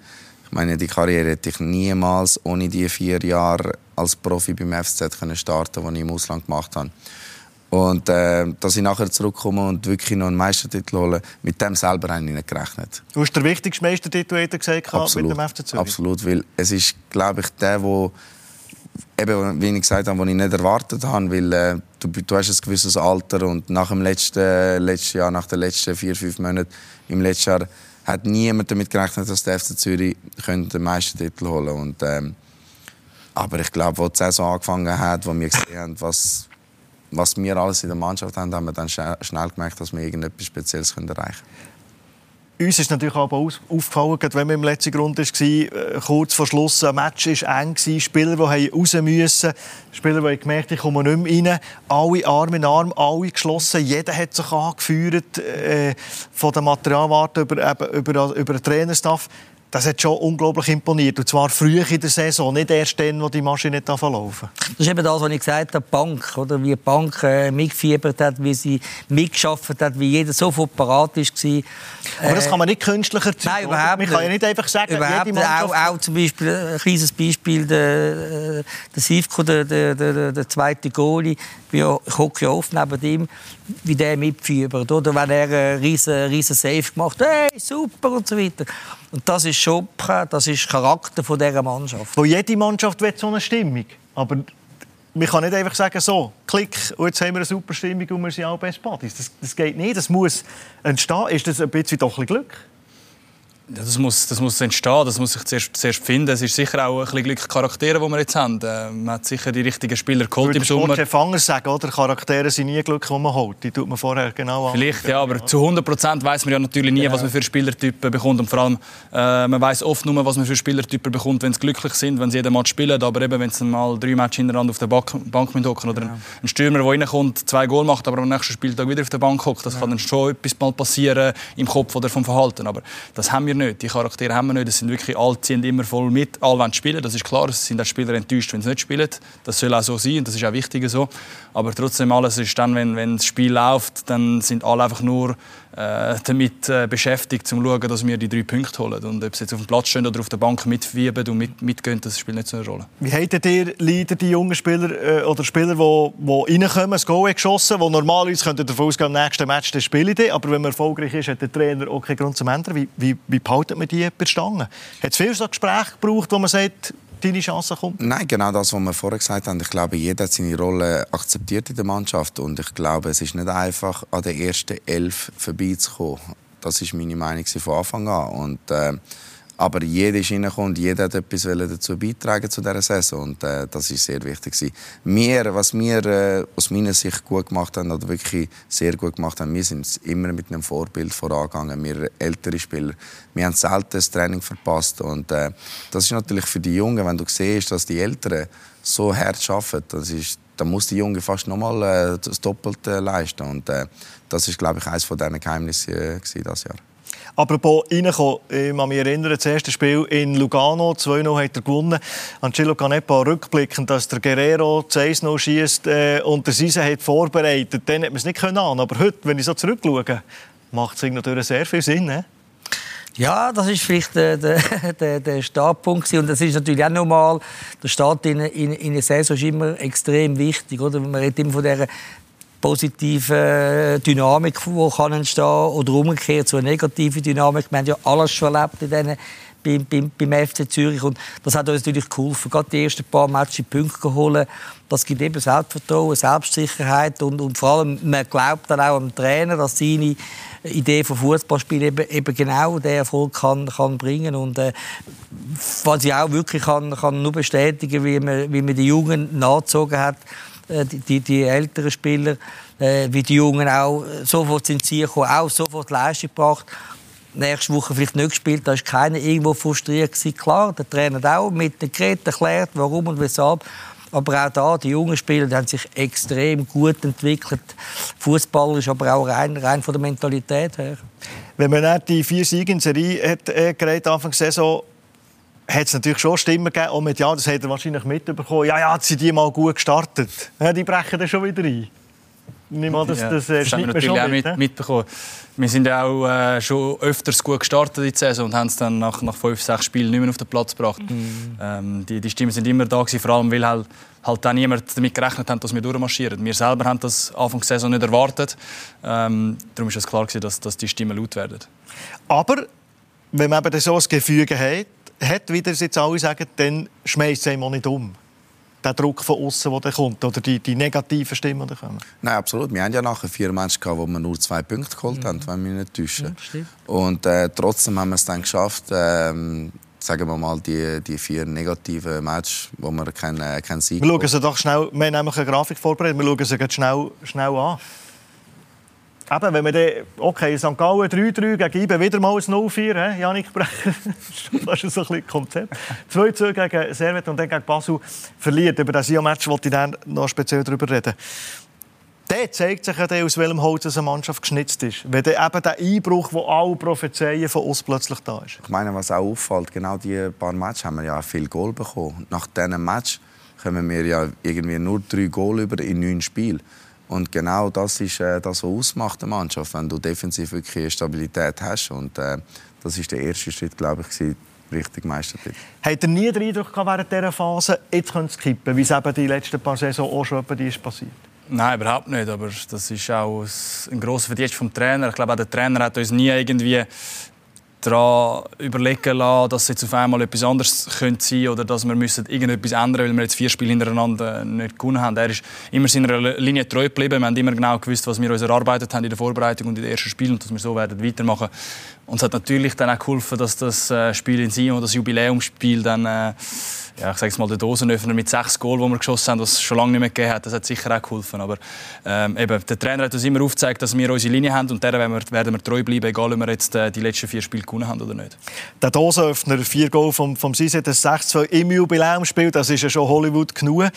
Ich meine, die Karriere hätte ich niemals ohne die vier Jahre als Profi beim FCZ können starten, die ich im Ausland gemacht habe. Und äh, dass ich nachher zurückkomme und wirklich noch einen Meistertitel hole, mit dem selber habe ich nicht gerechnet. Du hast den wichtigsten Meistertitel er gesagt mit dem FC Zürich. Absolut, weil es ist, glaube ich, der, wo eben, wie ich gesagt habe, den ich nicht erwartet habe, weil äh, du, du hast ein gewisses Alter und nach dem letzten, letzten Jahr, nach den letzten vier, fünf Monaten im letzten Jahr, hat niemand damit gerechnet, dass der FC Zürich könnte den Meistertitel holen und ähm, aber ich glaube, als die Saison angefangen hat, wo wir gesehen haben, was, was wir alles in der Mannschaft haben, haben wir dann schnell, gemerkt, dass wir irgendetwas Spezielles erreichen können. Uns ist natürlich aber aufgefallen, wenn wir im letzten Grund waren, äh, kurz vor Schluss, ein Match war eng, Spieler, die haben raus mussten, Spieler, die haben gemerkt ich komme nicht mehr rein, alle Arm in Arm, alle geschlossen, jeder hat sich angeführt, äh, von der Materialwarte über, über, über den Trainerstaff. Das hat schon unglaublich imponiert. Und zwar früh in der Saison, nicht erst dann, wo die Maschine nicht laufen Das ist eben das, was ich gesagt habe, die Bank, oder? wie die Bank äh, mitgefiebert hat, wie sie mitgeschafft hat, wie jeder sofort parat war. Aber das kann man nicht künstlich erzeugen. Nein, überhaupt Man kann ja nicht einfach sagen, Überhaupt jede nicht. Mannschaft... Auch, auch zum Beispiel, äh, ein kleines Beispiel, der, äh, der Sivko, der, der, der, der zweite Goalie, ich hocke ja oft neben ihm, wie der mitfiebert. Oder wenn er einen riesen, riesen Save gemacht hat, hey, super und so weiter. Und das ist schon, das ist Charakter von dieser Mannschaft. Wo jede Mannschaft will so eine Stimmung. Aber man kann nicht einfach sagen, so, klick, und jetzt haben wir eine super Stimmung und wir sind alle Best Buddies. Das, das geht nicht, das muss entstehen. Ist das ein bisschen doch ein bisschen Glück? Ja, das, muss, das muss entstehen, das muss sich zuerst, zuerst finden. Es ist sicher auch ein bisschen Glück Charaktere, die wir jetzt haben. Äh, man hat sicher die richtigen Spieler geholt im Sommer. Sportchef anders sagen, oder? Charaktere sind nie Glück, die man holt. Die tut man vorher genau an. Vielleicht, ja, aber zu 100 Prozent weiß man ja natürlich nie, was man für Spielertypen bekommt. Und vor allem, äh, man weiß oft nur, was man für Spielertypen bekommt, wenn sie glücklich sind, wenn sie jeden Match spielen. Aber eben, wenn sie mal drei Matches hintereinander auf der Bank, Bank hocken oder ein- ein Stürmer, der reinkommt, zwei Goal macht, aber am nächsten Spieltag wieder auf der Bank hockt, das kann dann schon etwas mal passieren im Kopf oder vom Verhalten. Aber das haben wir nicht. Die Charaktere haben wir nicht. Es sind wirklich alle ziehen immer voll mit. Alle wollen spielen, das ist klar. Es sind auch Spieler enttäuscht, wenn sie nicht spielen. Das soll auch so sein und das ist auch wichtig so. Aber trotzdem alles ist dann, wenn, wenn das Spiel läuft, dann sind alle einfach nur damit äh, beschäftigt, um zu schauen, dass wir die drei Punkte holen. Und ob sie jetzt auf dem Platz stehen oder auf der Bank mitwieben und mit, mitgehen, das spielt nicht so eine Rolle. Wie habt ihr Leader, die jungen Spieler äh, oder Spieler, die, die reinkommen, das Goal geschossen, die normalerweise könnten davon ausgehen, im nächsten Match das spiele ich aber wenn man erfolgreich ist, hat der Trainer auch keinen Grund zum Ändern. Wie, wie, wie behalten wir die bei Stange? Hat es viel so Gespräche gebraucht, wo man sagt, deine Chance kommt? Nein, genau das, was wir vorher gesagt haben. Ich glaube, jeder hat seine Rolle akzeptiert in der Mannschaft und ich glaube, es ist nicht einfach, an der ersten Elf vorbeizukommen. Das ist meine Meinung von Anfang an. Und, äh, aber jeder ist reingekommen und jeder hat etwas dazu beitragen zu dieser Saison. Und äh, das ist sehr wichtig. Wir, was wir äh, aus meiner Sicht gut gemacht haben, oder wirklich sehr gut gemacht haben, wir sind immer mit einem Vorbild vorangegangen. Wir ältere Spieler. Wir haben selten das Training verpasst. Und äh, das ist natürlich für die Jungen, wenn du siehst, dass die Älteren so hart arbeiten, das ist dann muss die Junge fast nochmal äh, das Doppelte leisten. Und äh, das ist, glaube ich, eines von diesen Geheimnissen äh, dieses Jahr. Apropos reinkommen, ich kann mich erinnern, das erste Spiel in Lugano, 2-0 hat er gewonnen. Angelo Canepa rückblickend, dass der Guerrero 1-0 schießt äh, und der Sise hat vorbereitet. Dann hat man es nicht können. Aber heute, wenn ich so zurückschaue, macht es natürlich sehr viel Sinn. Ne? Ja, das ist vielleicht der, der, *laughs* der, der Startpunkt und das ist natürlich auch normal. Der Start in, in, in einer Saison ist immer extrem wichtig, oder? Man redet immer von dieser positive Dynamik, die kann entstehen oder umgekehrt zu einer negativen Dynamik. Wir haben ja alles schon erlebt in diesen, beim, beim, beim FC Zürich und das hat uns natürlich geholfen. Gerade die ersten paar Matches Punkte geholt. Das gibt eben Selbstvertrauen, Selbstsicherheit und, und vor allem man glaubt dann auch am Trainer, dass seine Idee von Fußballspiel eben, eben genau den Erfolg kann, kann bringen und äh, was ich auch wirklich kann, kann nur bestätigen, wie man, wie man die Jungen nachgezogen hat äh, die, die, die älteren Spieler, äh, wie die Jungen auch sofort ins Ziel kommen, auch sofort Leistung gebracht. Nächste Woche vielleicht nicht gespielt, da war keiner irgendwo frustriert. Gewesen. Klar, der Trainer auch mit den Geräten erklärt, warum und weshalb. Aber auch da, die jungen Spieler die haben sich extrem gut entwickelt. Fußballer ist aber auch rein, rein von der Mentalität her. Wenn man die vier Siege in Serie hat, äh, geredet, Anfang der Saison, hat es natürlich schon Stimmen gegeben, auch mit, ja, das hat er wahrscheinlich mitbekommen, ja, ja, sind die mal gut gestartet. Ja, die brechen dann schon wieder ein. Nimm an, das, ja, das, äh, das haben wir natürlich auch mit, mitbekommen. Wir sind ja auch äh, schon öfters gut gestartet in die Saison und haben es dann nach, nach fünf, sechs Spielen nicht mehr auf den Platz gebracht. Mhm. Ähm, die, die Stimmen sind immer da gewesen, vor allem weil halt, halt dann niemand damit gerechnet hat, dass wir durchmarschieren. Wir selber haben das Anfang der Saison nicht erwartet. Ähm, darum ist es klar gewesen, dass, dass die Stimmen laut werden. Aber wenn man eben so ein Gefüge hat, hat, wie das jetzt alle sagen, dann schmeißt es nicht um. Der Druck von außen, der kommt, oder die, die negativen Stimmen, die kommen. Nein, absolut. Wir haben ja nachher vier Matches gehabt, wo wir nur zwei Punkte geholt mhm. haben, wenn wir nicht täuschen. Ja, und äh, trotzdem haben wir es dann geschafft, ähm, sagen wir mal, die, die vier negativen Matches, wo wir keinen, äh, keinen Sieg Wir schauen sie doch schnell, wir haben nämlich eine Grafik vorbereitet, wir schauen sie schnell, schnell an. Eben, wenn wir dann, okay, St. Gallen 3-3 gegen IBE wieder mal ein 0-4, Janik Brecher, *laughs* das ist so ein bisschen Konzept. 2-2 gegen Servet und dann gegen Basel verliert. Über das Sion-Match wollte ich dann noch speziell darüber reden. Der zeigt sich ja aus welchem Holz eine Mannschaft geschnitzt ist. Wenn dann eben der Einbruch, den alle prophezeien, von uns plötzlich da ist. Ich meine, was auch auffällt, genau diese paar Matches haben wir ja viel Goal bekommen. Nach diesem Match kommen wir ja irgendwie nur drei Goal über in neun Spielen. Und genau das ist äh, das, was ausmacht der Mannschaft, wenn du defensiv wirklich Stabilität hast. Und äh, das ist der erste Schritt, glaube ich, gewesen, richtig Meistertitel. Hat er nie den Eindruck gehabt während dieser Phase, jetzt könnte es kippen, wie es eben die letzten paar Saison auch schon ist passiert? Nein, überhaupt nicht. Aber das ist auch ein grosser Verdienst vom Trainer. Ich glaube, auch der Trainer hat uns nie irgendwie daran überlegen lassen, dass jetzt auf einmal etwas anderes könnte sein oder dass wir müssen irgendetwas ändern weil wir jetzt vier Spiele hintereinander nicht gewonnen haben. Er ist immer seiner Linie treu geblieben. Wir haben immer genau gewusst, was wir uns erarbeitet haben in der Vorbereitung und in den ersten Spielen und dass wir so werden weitermachen. Es hat natürlich dann auch geholfen, dass das äh, Spiel in Sion, das Jubiläumsspiel, dann äh, ja, ich sage mal, der Dosenöffner mit sechs Goal, die wir geschossen haben, das es schon lange nicht mehr gegeben hat, das hat sicher auch geholfen. Aber ähm, eben, der Trainer hat uns immer aufgezeigt, dass wir unsere Linie haben und der werden wir, werden wir treu bleiben, egal ob wir jetzt äh, die letzten vier Spiele gewonnen haben oder nicht. Der Dosenöffner, vier Goal vom, vom Sise, das 6-2 im Jubiläumsspiel, das ist ja schon Hollywood genug.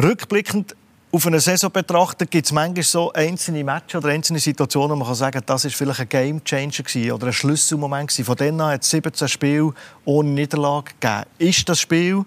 Rückblickend auf eine Saison betrachtet, gibt es manchmal so einzelne Matches oder einzelne Situationen, wo man kann sagen das ist vielleicht ein Game Changer gewesen oder ein Schlüsselmoment gewesen. Von denen an hat es 17 Spiele ohne Niederlage gegeben. Ist das Spiel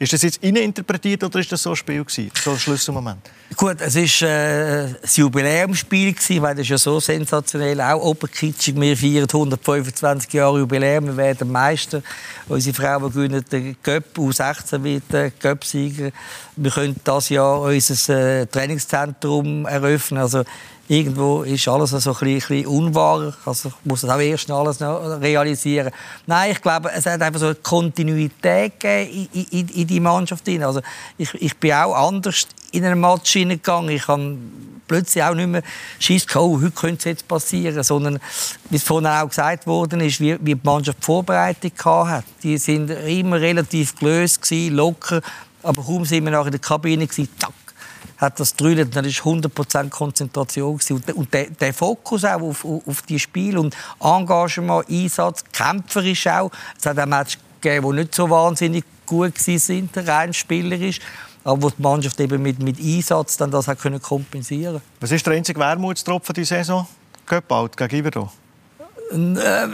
ist das jetzt interpretiert oder ist das so ein Spiel gewesen, so ein Schlüsselmoment? Gut, es war äh, das Jubiläumsspiel, gewesen, weil das ist ja so sensationell, auch oberkitschig. Wir feiern 125 Jahre Jubiläum, wir werden Meister. Unsere Frauen gewinnen den Cup, U16 wird der Cup-Sieger. Wir können das Jahr unser äh, Trainingszentrum eröffnen. Also, irgendwo ist alles so ein bisschen, unwahr. Also ich muss das auch erst alles noch realisieren. Nein, ich glaube, es hat einfach so eine Kontinuität gegeben in, in, in die Mannschaft. Also ich, ich bin auch anders in einen Match hineingegangen. Ich habe plötzlich auch nicht mehr Schiss oh, heute könnte es jetzt passieren, sondern wie es vorhin auch gesagt worden ist, wie, wie die Mannschaft die Vorbereitung hatte. Die sind immer relativ gelöst gewesen, locker, aber kaum sind wir nachher in der Kabine gewesen, zack, hat das drüllt, dann ist 100% Konzentration und der, der Fokus auch auf, auf, die Spiel und Engagement, Einsatz, kämpferisch auch. Es hat auch Matches gegeben, die nicht so wahnsinnig gut sind, rein spielerisch aber wo die Mannschaft eben mit, mit Einsatz dann das hat können kompensieren Was ist der einzige Wermutstropfen dieser Saison? Göppalt gegen Iverdo? Äh,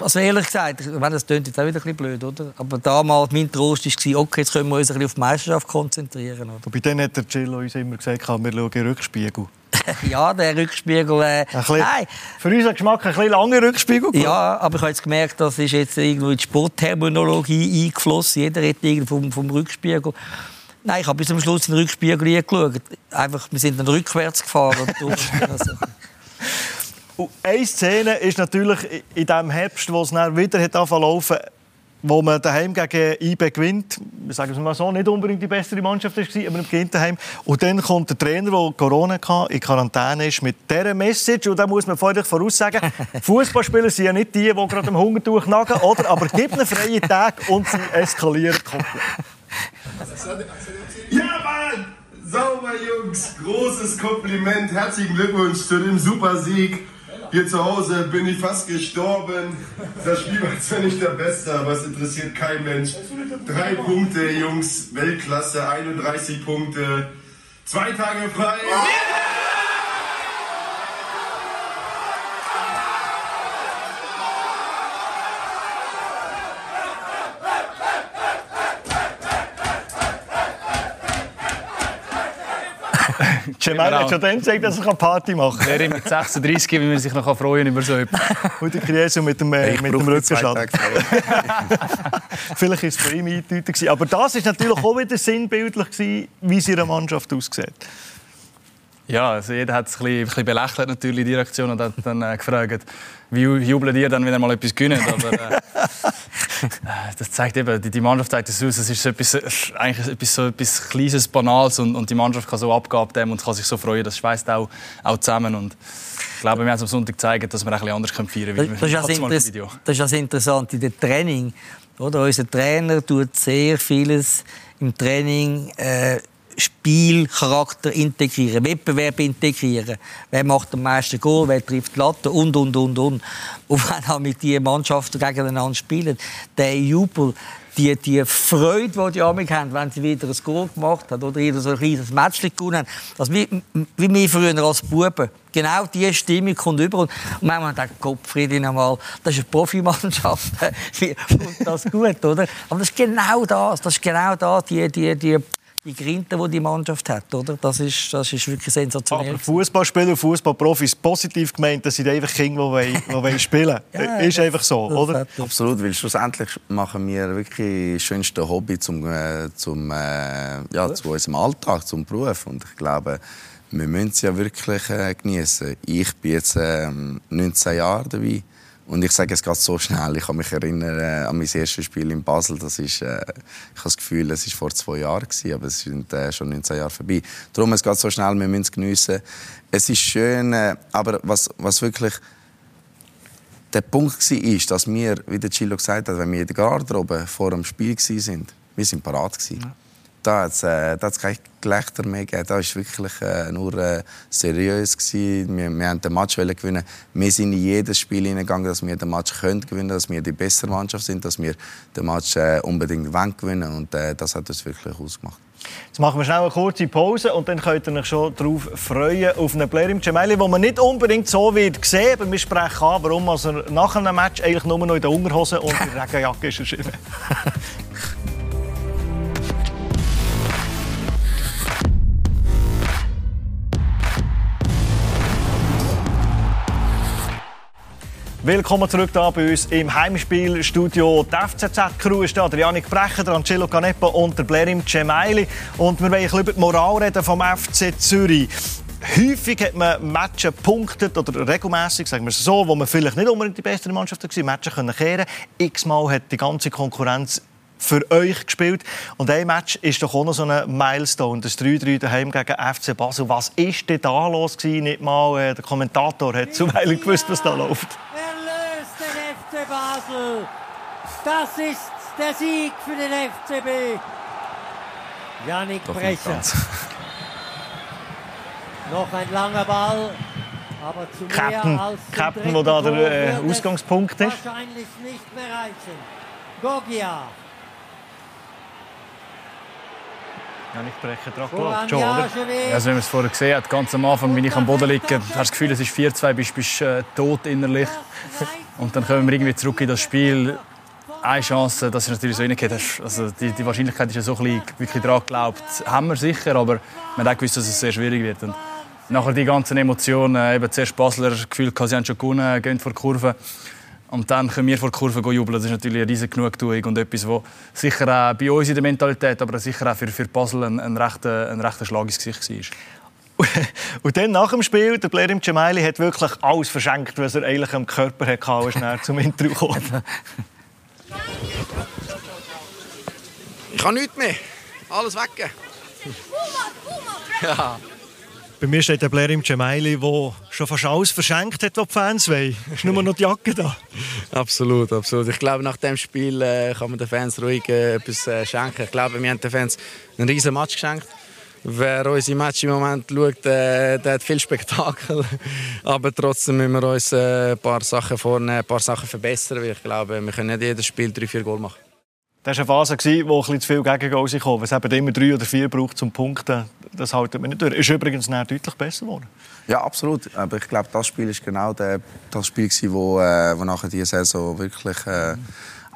also ehrlich gesagt, ich meine, das klingt jetzt auch wieder ein bisschen blöd, oder? Aber damals mein Trost war, okay, jetzt können wir uns ein bisschen auf die Meisterschaft konzentrieren. Oder? Bei denen hat der Gillo uns immer gesagt, wir schauen in den Rückspiegel. *laughs* ja, der Rückspiegel. Äh, bisschen, nein. Für unseren Geschmack ein bisschen langer Rückspiegel. Ja, aber ich habe jetzt gemerkt, das ist jetzt irgendwo in die Sportterminologie eingeflossen. Jeder redet irgendwie vom, vom Rückspiegel. Nein, ich habe bis zum Schluss in den Rückspiegel geschaut. Einfach, wir sind dann rückwärts gefahren. *laughs* eine Szene ist natürlich in diesem Herbst, wo es dann wieder hat laufen wo man daheim gegen IB gewinnt. Wir sagen es mal so, nicht unbedingt die bessere Mannschaft war, aber man gewinnt daheim. Und dann kommt der Trainer, der Corona hatte, in Quarantäne ist, mit dieser Message. Und da muss man vorher voraussagen, *laughs* Fußballspieler sind ja nicht die, die gerade am Hungertuch nagen, oder? Aber gib einen freien Tag und sie eskalieren komplett. Ja, Mann! Sauber, Jungs! Großes Kompliment. Herzlichen Glückwunsch zu dem Supersieg. Hier zu Hause bin ich fast gestorben. Das Spiel war zwar nicht der Beste, aber es interessiert kein Mensch. Drei Punkte, Jungs, Weltklasse, 31 Punkte. Zwei Tage frei. *laughs* Cemal hat schon dann gesagt, dass er Party machen kann. Er mit 36, wie man sich noch freuen über so etwas. Und der Krieso mit dem, äh, mit dem Rückenschaden. *laughs* Vielleicht war es bei ihm eindeutig. Aber das war natürlich auch wieder sinnbildlich, gewesen, wie seine Mannschaft aussieht. Ja, also jeder hat es ein bisschen, ein bisschen belächelt natürlich, die Reaktion, und hat dann äh, gefragt, wie jubelt ihr dann, wenn ihr mal etwas gewinnt? Aber, äh, das zeigt eben, die, Mannschaft zeigt es aus, es ist so etwas, eigentlich etwas, so etwas Kleines, Banales und, und die Mannschaft kann so abgeben und kann sich so freuen, das schweißt auch, auch zusammen und ich glaube, wir haben es am Sonntag gezeigt, dass wir ein bisschen anders feiern können. Das, das, ist das, das ist das Interessante, in der Training, oder? Unser Trainer tut sehr vieles im Training äh, Spielcharakter integrieren, Wettbewerb integrieren. Wer macht am meisten Goal, wer trifft die Latte und, und, und, und. Und wenn auch mit diesen Mannschaften gegeneinander spielen, der Jubel, die, die Freude, die die Amik haben, wenn sie wieder ein Goal gemacht haben oder wieder so ein kleines Match gewonnen haben, das wie, wie wir früher als Buben. Genau diese Stimmung kommt über. Und manchmal denkt Gottfried einmal, das ist eine Profimannschaft. *laughs* und das gut, oder? Aber das ist genau das. Das ist genau das, die, die, die die Grinte, die die Mannschaft hat, oder? Das ist, das ist wirklich sensationell. Aber Fußballspieler und Fußballprofis positiv gemeint, dass sie einfach Kinder, die, die wollen spielen *laughs* ja, Ist einfach so, oder? Absolut, weil schlussendlich machen wir wirklich das schönste Hobby zum, äh, zum, äh, ja, zu unserem Alltag, zum Beruf. Und ich glaube, wir müssen es ja wirklich äh, genießen. Ich bin jetzt äh, 19 Jahre dabei. Und ich sage, es geht so schnell. Ich kann mich erinnern äh, an mein erstes Spiel in Basel. Das ist, äh, ich habe das Gefühl, es war vor zwei Jahren, gewesen, aber es sind äh, schon 19 Jahre vorbei. Darum, es geht so schnell, wir müssen es geniessen. Es ist schön, äh, aber was, was wirklich der Punkt war, ist, dass wir, wie der Chilo gesagt hat, wenn wir in der Garderobe vor dem Spiel waren, wir sind parat. Ja da hat es äh, kein Gelächter mehr gegeben. Da war wirklich äh, nur äh, seriös. Gewesen. Wir, wir wollten den Match gewinnen. Wir sind in jedes Spiel hineingegangen, dass wir den Match können gewinnen dass wir die bessere Mannschaft sind, dass wir den Match äh, unbedingt gewinnen Und äh, das hat uns wirklich ausgemacht. Jetzt machen wir schnell eine kurze Pause und dann könnt ihr euch schon darauf freuen, auf einen Player im Gemelli, wo man nicht unbedingt so wird sehen, aber wir sprechen an, warum also nach einem Match eigentlich nur noch in der Unterhose und in der Regenjacke ist *laughs* *laughs* Willkommen zurück da bei uns im Heimspielstudio. Die FCZ-Crew ist da, der Janik Brecher, der Angelo Canepa und der Blerim Cemaili. Und wir wollen ein über die Moral reden vom FC Zürich. Häufig hat man Matches punktet oder regelmäßig, sagen wir es so, wo man vielleicht nicht unbedingt die beste Mannschaft war, Matches können kehren. X-mal hat die ganze Konkurrenz für euch gespielt. Und ein Match ist doch auch noch so ein Milestone, das 3-3 daheim gegen FC Basel. Was ist denn da los gewesen? Nicht mal äh, der Kommentator hat zuweilig gewusst, was da läuft. FC Basel. Das ist der Sieg für den FCB. Janik Doch nicht Brecher. *laughs* Noch ein langer Ball. Aber zu mehr Captain, als dem Captain, wo da der äh, Ausgangspunkt ist. Wahrscheinlich nicht mehr reichen. Gogia. Janik Brecher dran Goran geglaubt, schon, oder? Also, wenn man es vorher gesehen hat, ganz am Anfang, wenn ich am Boden liege, hast du das Gefühl, es ist 4-2, bist, bist äh, tot innerlich. *laughs* Und dann kommen wir irgendwie zurück in das Spiel. Eine Chance, dass es natürlich so reingeht. Also die, die Wahrscheinlichkeit ist ja so klein, wirklich daran geglaubt. Haben wir sicher, aber man hat auch gewusst, dass es sehr schwierig wird. Und nachher die ganzen Emotionen, eben zuerst Basler, Gefühl, sie haben schon gewonnen, gehen vor die Kurve. Und dann können wir vor die Kurve jubeln. Das ist natürlich eine riesige Genugtuung und etwas, was sicher auch bei uns in der Mentalität, aber sicher auch für, für Basel ein, ein, rechter, ein rechter Schlag ins Gesicht war. *laughs* Und dann nach dem Spiel, der Blair im Cemaili hat wirklich alles verschenkt, was er eigentlich am Körper hatte, als er schnell zum Intro kam. Ich habe nichts mehr. Alles weggeben. Ja. Bei mir steht der Blair im Cemaili, der schon fast alles verschenkt hat, was die Fans wollen. Ist nur noch die Jacke da. Absolut, absolut. Ich glaube, nach dem Spiel äh, kann man den Fans ruhig äh, etwas äh, schenken. Ich glaube, wir haben den Fans einen riesen Match geschenkt. Wer unsere Match im Moment schaut, äh, der hat viel Spektakel. *laughs* Aber trotzdem müssen wir uns äh, ein paar Sachen vornehmen, ein paar Sachen verbessern. Weil ich glaube, wir können nicht jedes Spiel drei, vier Goal machen. Das war eine Phase, wo ein zu viel Gegengol kam. Es eben immer drei oder vier braucht zum Punkten. Das halten wir nicht durch. Ist übrigens nachher deutlich besser geworden. Ja, absolut. Aber ich glaube, das Spiel ist genau der, das Spiel, gewesen, wo, äh, wo nachher diese Saison wirklich äh,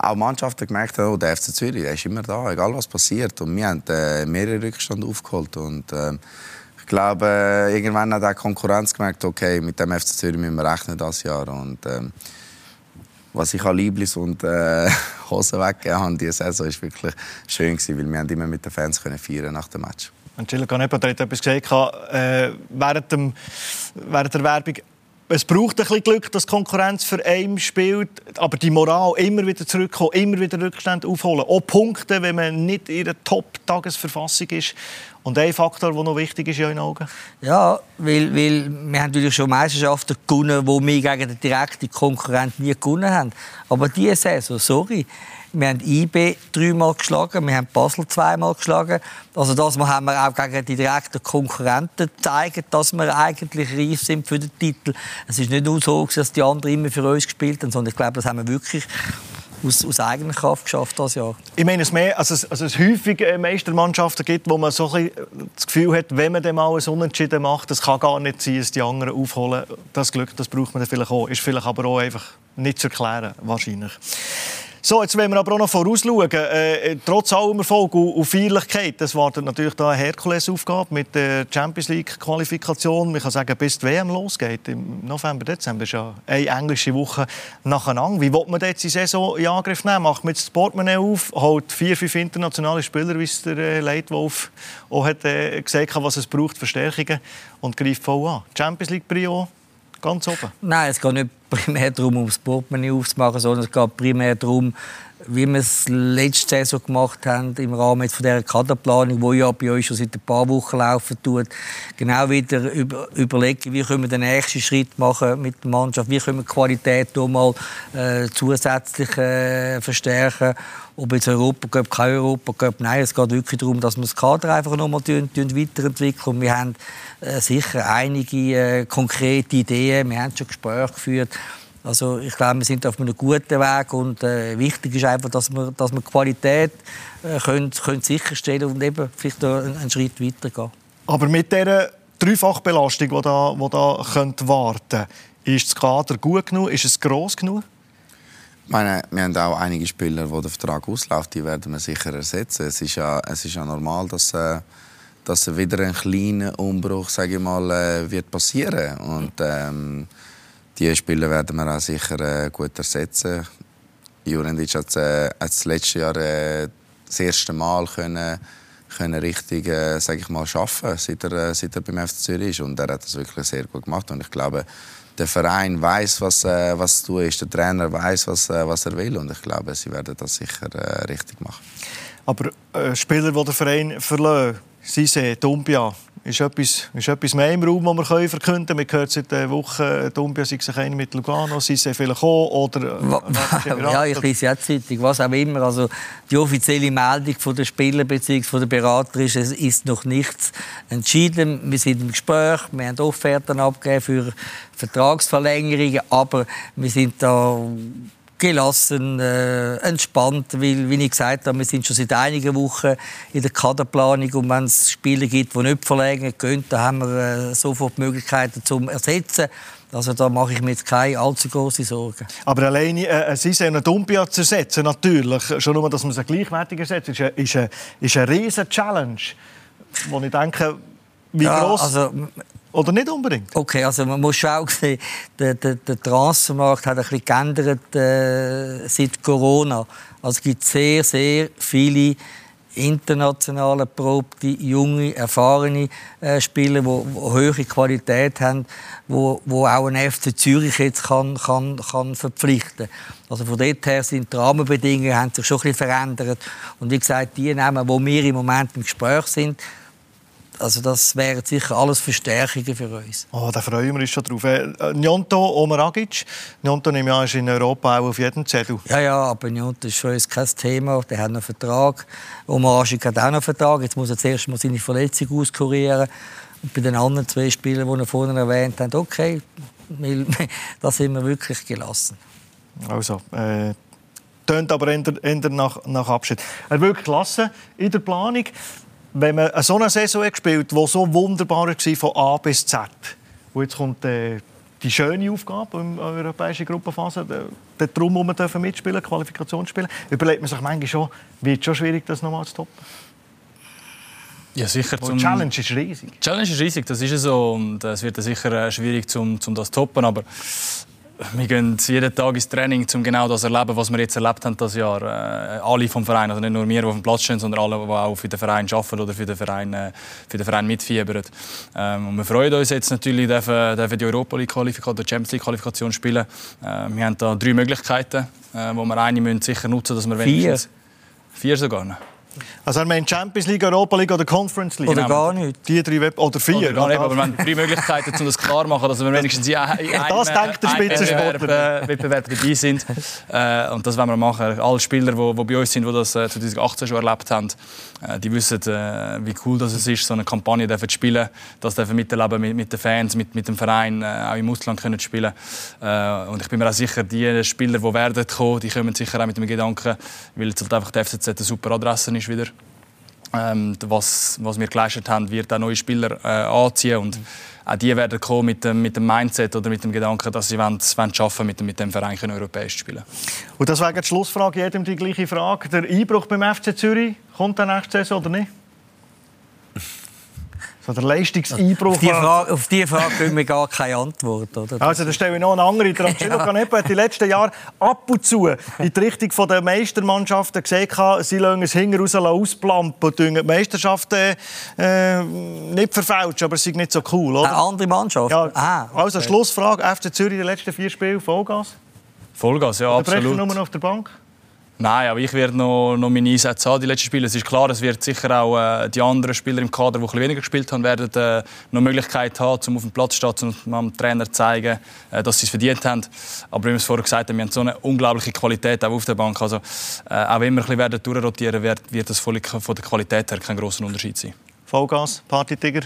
auch Mannschaften gemerkt haben, oh, der FC Zürich der ist immer da, egal was passiert. Und wir haben äh, mehrere Rückstände aufgeholt. Und, äh, ich glaube, äh, irgendwann hat auch die Konkurrenz gemerkt, okay, mit dem FC Zürich müssen wir rechnen das Jahr. Und, ähm, was ich an Lieblis und äh, *laughs* Hosen weggegeben habe, diese Saison, ist wirklich schön gewesen, weil wir haben immer mit den Fans können feiern nach dem Match. Angelo Canepa hat etwas gesagt äh, während, dem, während der Werbung. Es braucht ein bisschen Glück, dass die Konkurrenz für einen spielt, aber die Moral immer wieder zurückkommen, immer wieder Rückstände aufholen. Auch Punkte, wenn man nicht in der Top-Tagesverfassung ist. Und ein Faktor, der noch wichtig ist in euren Augen? Ja, weil, weil wir haben natürlich schon Meisterschaften gewonnen, wo wir gegen den direkten Konkurrenten nie gewonnen haben. Aber diese Saison, sorry, wir haben IB dreimal geschlagen, wir haben Basel zweimal geschlagen. Also das haben wir auch gegen die direkten Konkurrenten gezeigt, dass wir eigentlich reif sind für den Titel. Es ist nicht nur so, dass die anderen immer für uns gespielt haben, sondern ich glaube, das haben wir wirklich aus, aus eigener Kraft geschafft das Jahr. Ich meine, es, mehr, also es, also es häufig äh, Meistermannschaften gibt, wo man so das Gefühl hat, wenn man dann mal ein Unentschieden macht, das kann gar nicht sein, dass die anderen aufholen. Das Glück, das braucht man dann vielleicht auch. Ist vielleicht aber auch einfach nicht zu erklären, wahrscheinlich. So, jetzt wollen wir aber auch noch vorausschauen. Äh, trotz allem Erfolg und, und Feierlichkeit, das wartet natürlich da eine Herkulesaufgabe mit der Champions League-Qualifikation. Man kann sagen, bis die WM losgeht, im November, Dezember, ist ja eine englische Woche nacheinander. Wie will man jetzt die Saison in Angriff nehmen? Macht man jetzt das Portemonnaie auf, holt vier, fünf internationale Spieler, wie es der äh, Leitwolf auch hat, äh, gesagt hat, was es braucht, Verstärkungen, und greift voll an. Champions League-Prio ganz oben? Nein, es geht nicht primär darum, um das Portemonnaie aufzumachen, sondern es geht primär darum, wie wir es letzte Saison gemacht haben, im Rahmen von dieser Kaderplanung, die ja bei uns schon seit ein paar Wochen laufen tut, genau wieder über, überlegen, wie können wir den nächsten Schritt machen mit der Mannschaft, wie können wir die Qualität mal äh, zusätzlich äh, verstärken, ob jetzt Europa Cup, kein Europa Cup, nein, es geht wirklich darum, dass wir das Kader einfach noch mal weiterentwickeln. Und wir haben äh, sicher einige äh, konkrete Ideen, wir haben schon Gespräche geführt, Also ich glaube, wir sind auf einem guten Weg und äh, wichtig ist einfach, dass wir, dass wir Qualität äh, können, können sicherstellen und eben vielleicht einen, einen Schritt weitergehen. Aber mit dieser Dreifachbelastung, die da, die da könnte warten ist das Kader gut genug? Ist es gross genug? Ich meine, wir haben auch einige Spieler, die der Vertrag ausläuft, die werden wir sicher ersetzen. Es ist ja, es ist ja normal, dass, äh, dass wieder ein kleiner Umbruch, sage ich mal, äh, wird passieren. Und ähm, die Spieler werden wir auch sicher äh, gut ersetzen. Jurendic hat äh, das letzte Jahr äh, das erste Mal können, können richtig, äh, sage ich mal, schaffen, seit er, äh, seit er beim FC Zürich ist. Und er hat das wirklich sehr gut gemacht. Und ich glaube, der Verein weiß, was, äh, was zu tun ist. Der Trainer weiß, was, äh, was er will. Und ich glaube, sie werden das sicher äh, richtig machen. Aber äh, Spieler, die der Verein verlassen, Sise, Dumbia, ist etwas, ist etwas mehr im Raum, das wir verkünden können. Wir hören seit der Woche, Dumbia sei sich eine mit Lugano, Sise vielleicht kommen, oder... Äh, *laughs* ja, ich lese ja Zeitung, was auch immer. Also, die offizielle Meldung von der Spieler bzw. von der Berater ist, es ist noch nichts entschieden. Wir sind im Gespräch, wir haben Offerten abgegeben für Vertragsverlängerungen, aber wir sind da gelassen, äh, entspannt, weil, wie ich gesagt habe, wir sind schon seit einigen Wochen in der Kaderplanung und wenn es Spieler gibt, die nicht verlängern können, dann haben wir äh, sofort Möglichkeiten zum Ersetzen. Also da mache ich mir jetzt keine allzu große Sorgen. Aber alleine äh, sind eine Dumpia zu ersetzen, natürlich, schon nur, dass man sie gleichwertig ersetzt, ist eine, ist eine, ist eine riesen Challenge, wo ich denke, wie Ja, groß also, oder nicht unbedingt. Okay, also man muss schon auch sehen, der, der, der Transfermarkt hat ein bisschen geändert äh, seit Corona. Also es gibt sehr, sehr viele international erprobte, junge, erfahrene äh, Spieler, die, die hohe Qualität haben, wo, wo auch ein FC Zürich jetzt kann, kann, kann verpflichten. Also von dort her sind die Rahmenbedingungen haben sich schon ein bisschen verändert. Und wie gesagt, die Namen, wo wir im Moment im Gespräch sind, also das wären sicher alles Verstärkungen für uns. Oh, da freuen wir uns schon drauf. Äh, Njonto Omaragic. Njonto nehme ich an, ist in Europa auch auf jedem Zettel. Ja, ja, aber Njonto ist für uns kein Thema. Der hat einen Vertrag. Omaragic hat auch noch einen Vertrag. Jetzt muss er zuerst mal seine Verletzung auskurieren. Und bei den anderen zwei Spielern, die er vorhin erwähnt hat, okay, *laughs* da sind wir wirklich gelassen. Also, äh, tönt aber eher, eher nach, nach Abschied. Er wirklich klasse in der Planung. Wenn man so eine Saison hat gespielt die so wunderbar war von A bis Z. Und jetzt kommt äh, die schöne Aufgabe in der europäischen Gruppenphase, der, der Drum, wo wir dürfen mitspielen, Qualifikation spielen. Überlegt man sich manchmal schon, wird es schon schwierig, das nochmal zu toppen. Ja, sicher. Die Challenge ist riesig. Die Challenge ist riesig, das ist so. Und es wird sicher äh, schwierig, um, um das zu toppen. Aber wir gehen jeden Tag ins Training, um genau das zu erleben, was wir jetzt erlebt haben das Jahr. Äh, alle vom Verein, also nicht nur wir, die auf dem Platz stehen, sondern alle, die auch für den Verein arbeiten oder für den Verein, äh, für den Verein mitfiebern. Ähm, und wir freuen uns jetzt natürlich, dürfen, dürfen die Europa League Qualifikation, die Champions League Qualifikation spielen. Äh, wir haben da drei Möglichkeiten, äh, wo wir eine müssen sicher nutzen, dass wir Vier. wenigstens vier sogar. noch. Also er meint Champions League, Europa League oder Conference League. Oder gar nicht. Die drei Web oder vier. Oder gar nicht, aber wir haben drei *laughs* Möglichkeiten, um das klar zu machen, dass wir wenigstens in einem Das denkt der Spitzensportler. Wettbewerb, äh, Wettbewerb dabei sind. Äh, und das wollen wir machen. Alle Spieler, die, die bei uns sind, die das äh, 2018 schon erlebt haben, äh, die wissen, äh, wie cool das es ist, so eine Kampagne zu spielen, das dürfen miterleben mit, mit den Fans, mit, mit dem Verein, äh, auch im Ausland können zu spielen. Äh, und ich bin mir auch sicher, die Spieler, die werden kommen, die kommen sicher auch mit dem Gedanken, weil jetzt halt einfach die FCZ eine super Adresse ist wieder. Ähm, was, was wir geleistet haben, wird auch neue Spieler äh, anziehen und auch die werden kommen mit dem, mit dem Mindset oder mit dem Gedanken, dass sie wollen, wollen schaffen mit, mit dem Verein können europäisch zu spielen. Und das wäre die Schlussfrage, jedem die gleiche Frage. Der Einbruch beim FC Zürich, kommt der nächste Saison oder nicht? So der Leistungseinbruch. Auf die Frage, auf die Frage können wir gar keine Antwort. Oder? Also, da stelle ich noch eine andere. Der Angelo Canepa hat die letzten Jahre ab und zu in die Richtung der Meistermannschaften gesehen, sie lassen es hinten raus ausplampen und die Meisterschaften äh, nicht verfälschen, aber es ist nicht so cool, Eine oder? andere Mannschaft? Ja, Ah, Also. Schlussfrage. FC Zürich, die letzten vier Spiele, Vollgas? Vollgas, ja, absolut. nur noch auf der Bank? Nein, aber ich werde noch, noch meine Einsätze haben, die letzten Spiele. Es ist klar, es wird sicher auch äh, die anderen Spieler im Kader, die ein weniger gespielt haben, werden äh, noch Möglichkeit haben, um auf dem Platz zu stehen und dem Trainer zu zeigen, äh, dass sie es verdient haben. Aber wie wir es vorher gesagt haben, wir haben so eine unglaubliche Qualität auch auf der Bank. Also, äh, auch wenn wir ein bisschen werden durchrotieren, wird, wird das von der Qualität her kein großer Unterschied sein. Vollgas, Partytiger?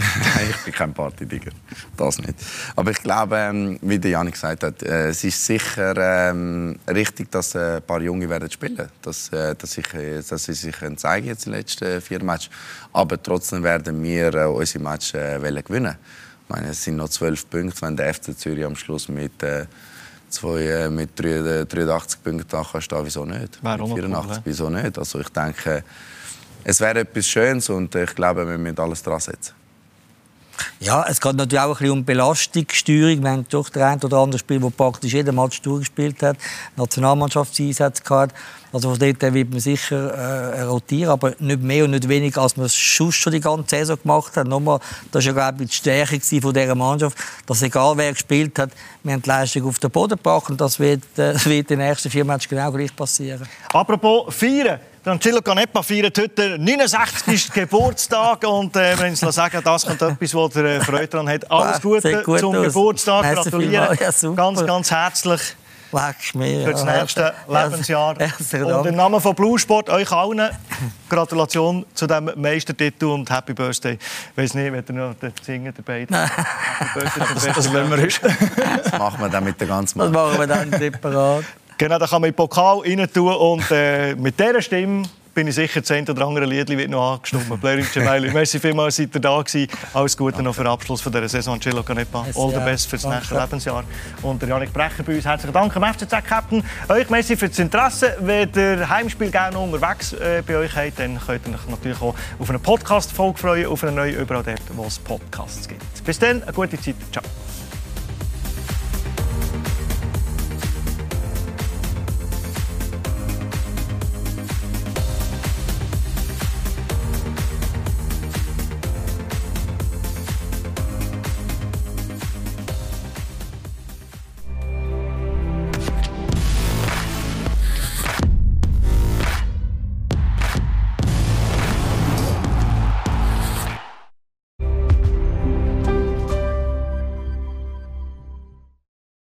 *laughs* Nein, ich bin kein Partydigger. Das nicht. Aber ich glaube, ähm, wie der Janik gesagt hat, äh, es ist sicher ähm, richtig, dass äh, ein paar Junge werden spielen. Dass, äh, dass, ich, dass sie sich zeigen jetzt in den letzten vier Matches. Aber trotzdem werden wir unsere Matches äh, gewinnen. Ich meine, es sind noch zwölf Punkte, wenn der FC Zürich am Schluss mit äh, zwei, äh, mit 83 Punkten da kann stehen, wieso nicht? Noch mit cool, 84, wieso nicht? Also ich denke, es wäre etwas Schönes und ich glaube, wir müssen alles dran setzen. Ja, es geht natürlich auch ein bisschen um Belastungssteuerung. Wir haben doch der ein oder andere Spiel, wo praktisch jeden Match durchgespielt hat, Nationalmannschaftseinsätze gehabt. Also von dort wird man sicher äh, rotieren, aber nicht mehr und nicht weniger, als man es schon die ganze Saison gemacht hat. Nochmal, das war ja, glaube ich, die Stärke von dieser Mannschaft, dass egal wer gespielt hat, wir haben die Leistung auf den Boden gebracht und das wird, äh, *laughs* wird in den nächsten vier Matches genau gleich passieren. Apropos feiern. Der Angelo Canepa feiert heute 69. *laughs* Geburtstag und äh, wenn ich sagen das kommt etwas, wo er äh, Freude daran hat. Alles Gute gut zum aus. Geburtstag, Merci gratulieren. Ja, ganz, ganz herzlich Leck mir. für das nächste Lebensjahr. Und im. Namen von Blue Sport euch allen Gratulation zu diesem Meistertitel und Happy Birthday. Ich weiß nicht, wenn ihr noch den singen dabei Happy Birthday *laughs* Das wir uns. Das *laughs* machen wir dann mit der ganzen Das Mannschaft. machen wir dann separat. Genau, da kann man in den Pokal rein tun und äh, mit dieser Stimme bin ich sicher, das eine oder andere Lied wird noch angestimmt. Blair Gemelli, merci vielmals, seid ihr da gewesen. Alles Gute noch für den Abschluss von dieser Saison. Angelo Canepa, all the best für das Danke. nächste Lebensjahr. Und der Janik Brecher bei uns, herzlichen Dank am FCZ-Captain. Euch merci für das Interesse. Wenn ihr Heimspiel gerne noch unterwegs äh, bei euch habt, dann könnt ihr euch natürlich auch auf eine Podcast-Folge freuen, auf eine neue, überall dort, wo es Podcasts gibt. Bis dann, eine gute Zeit. Ciao.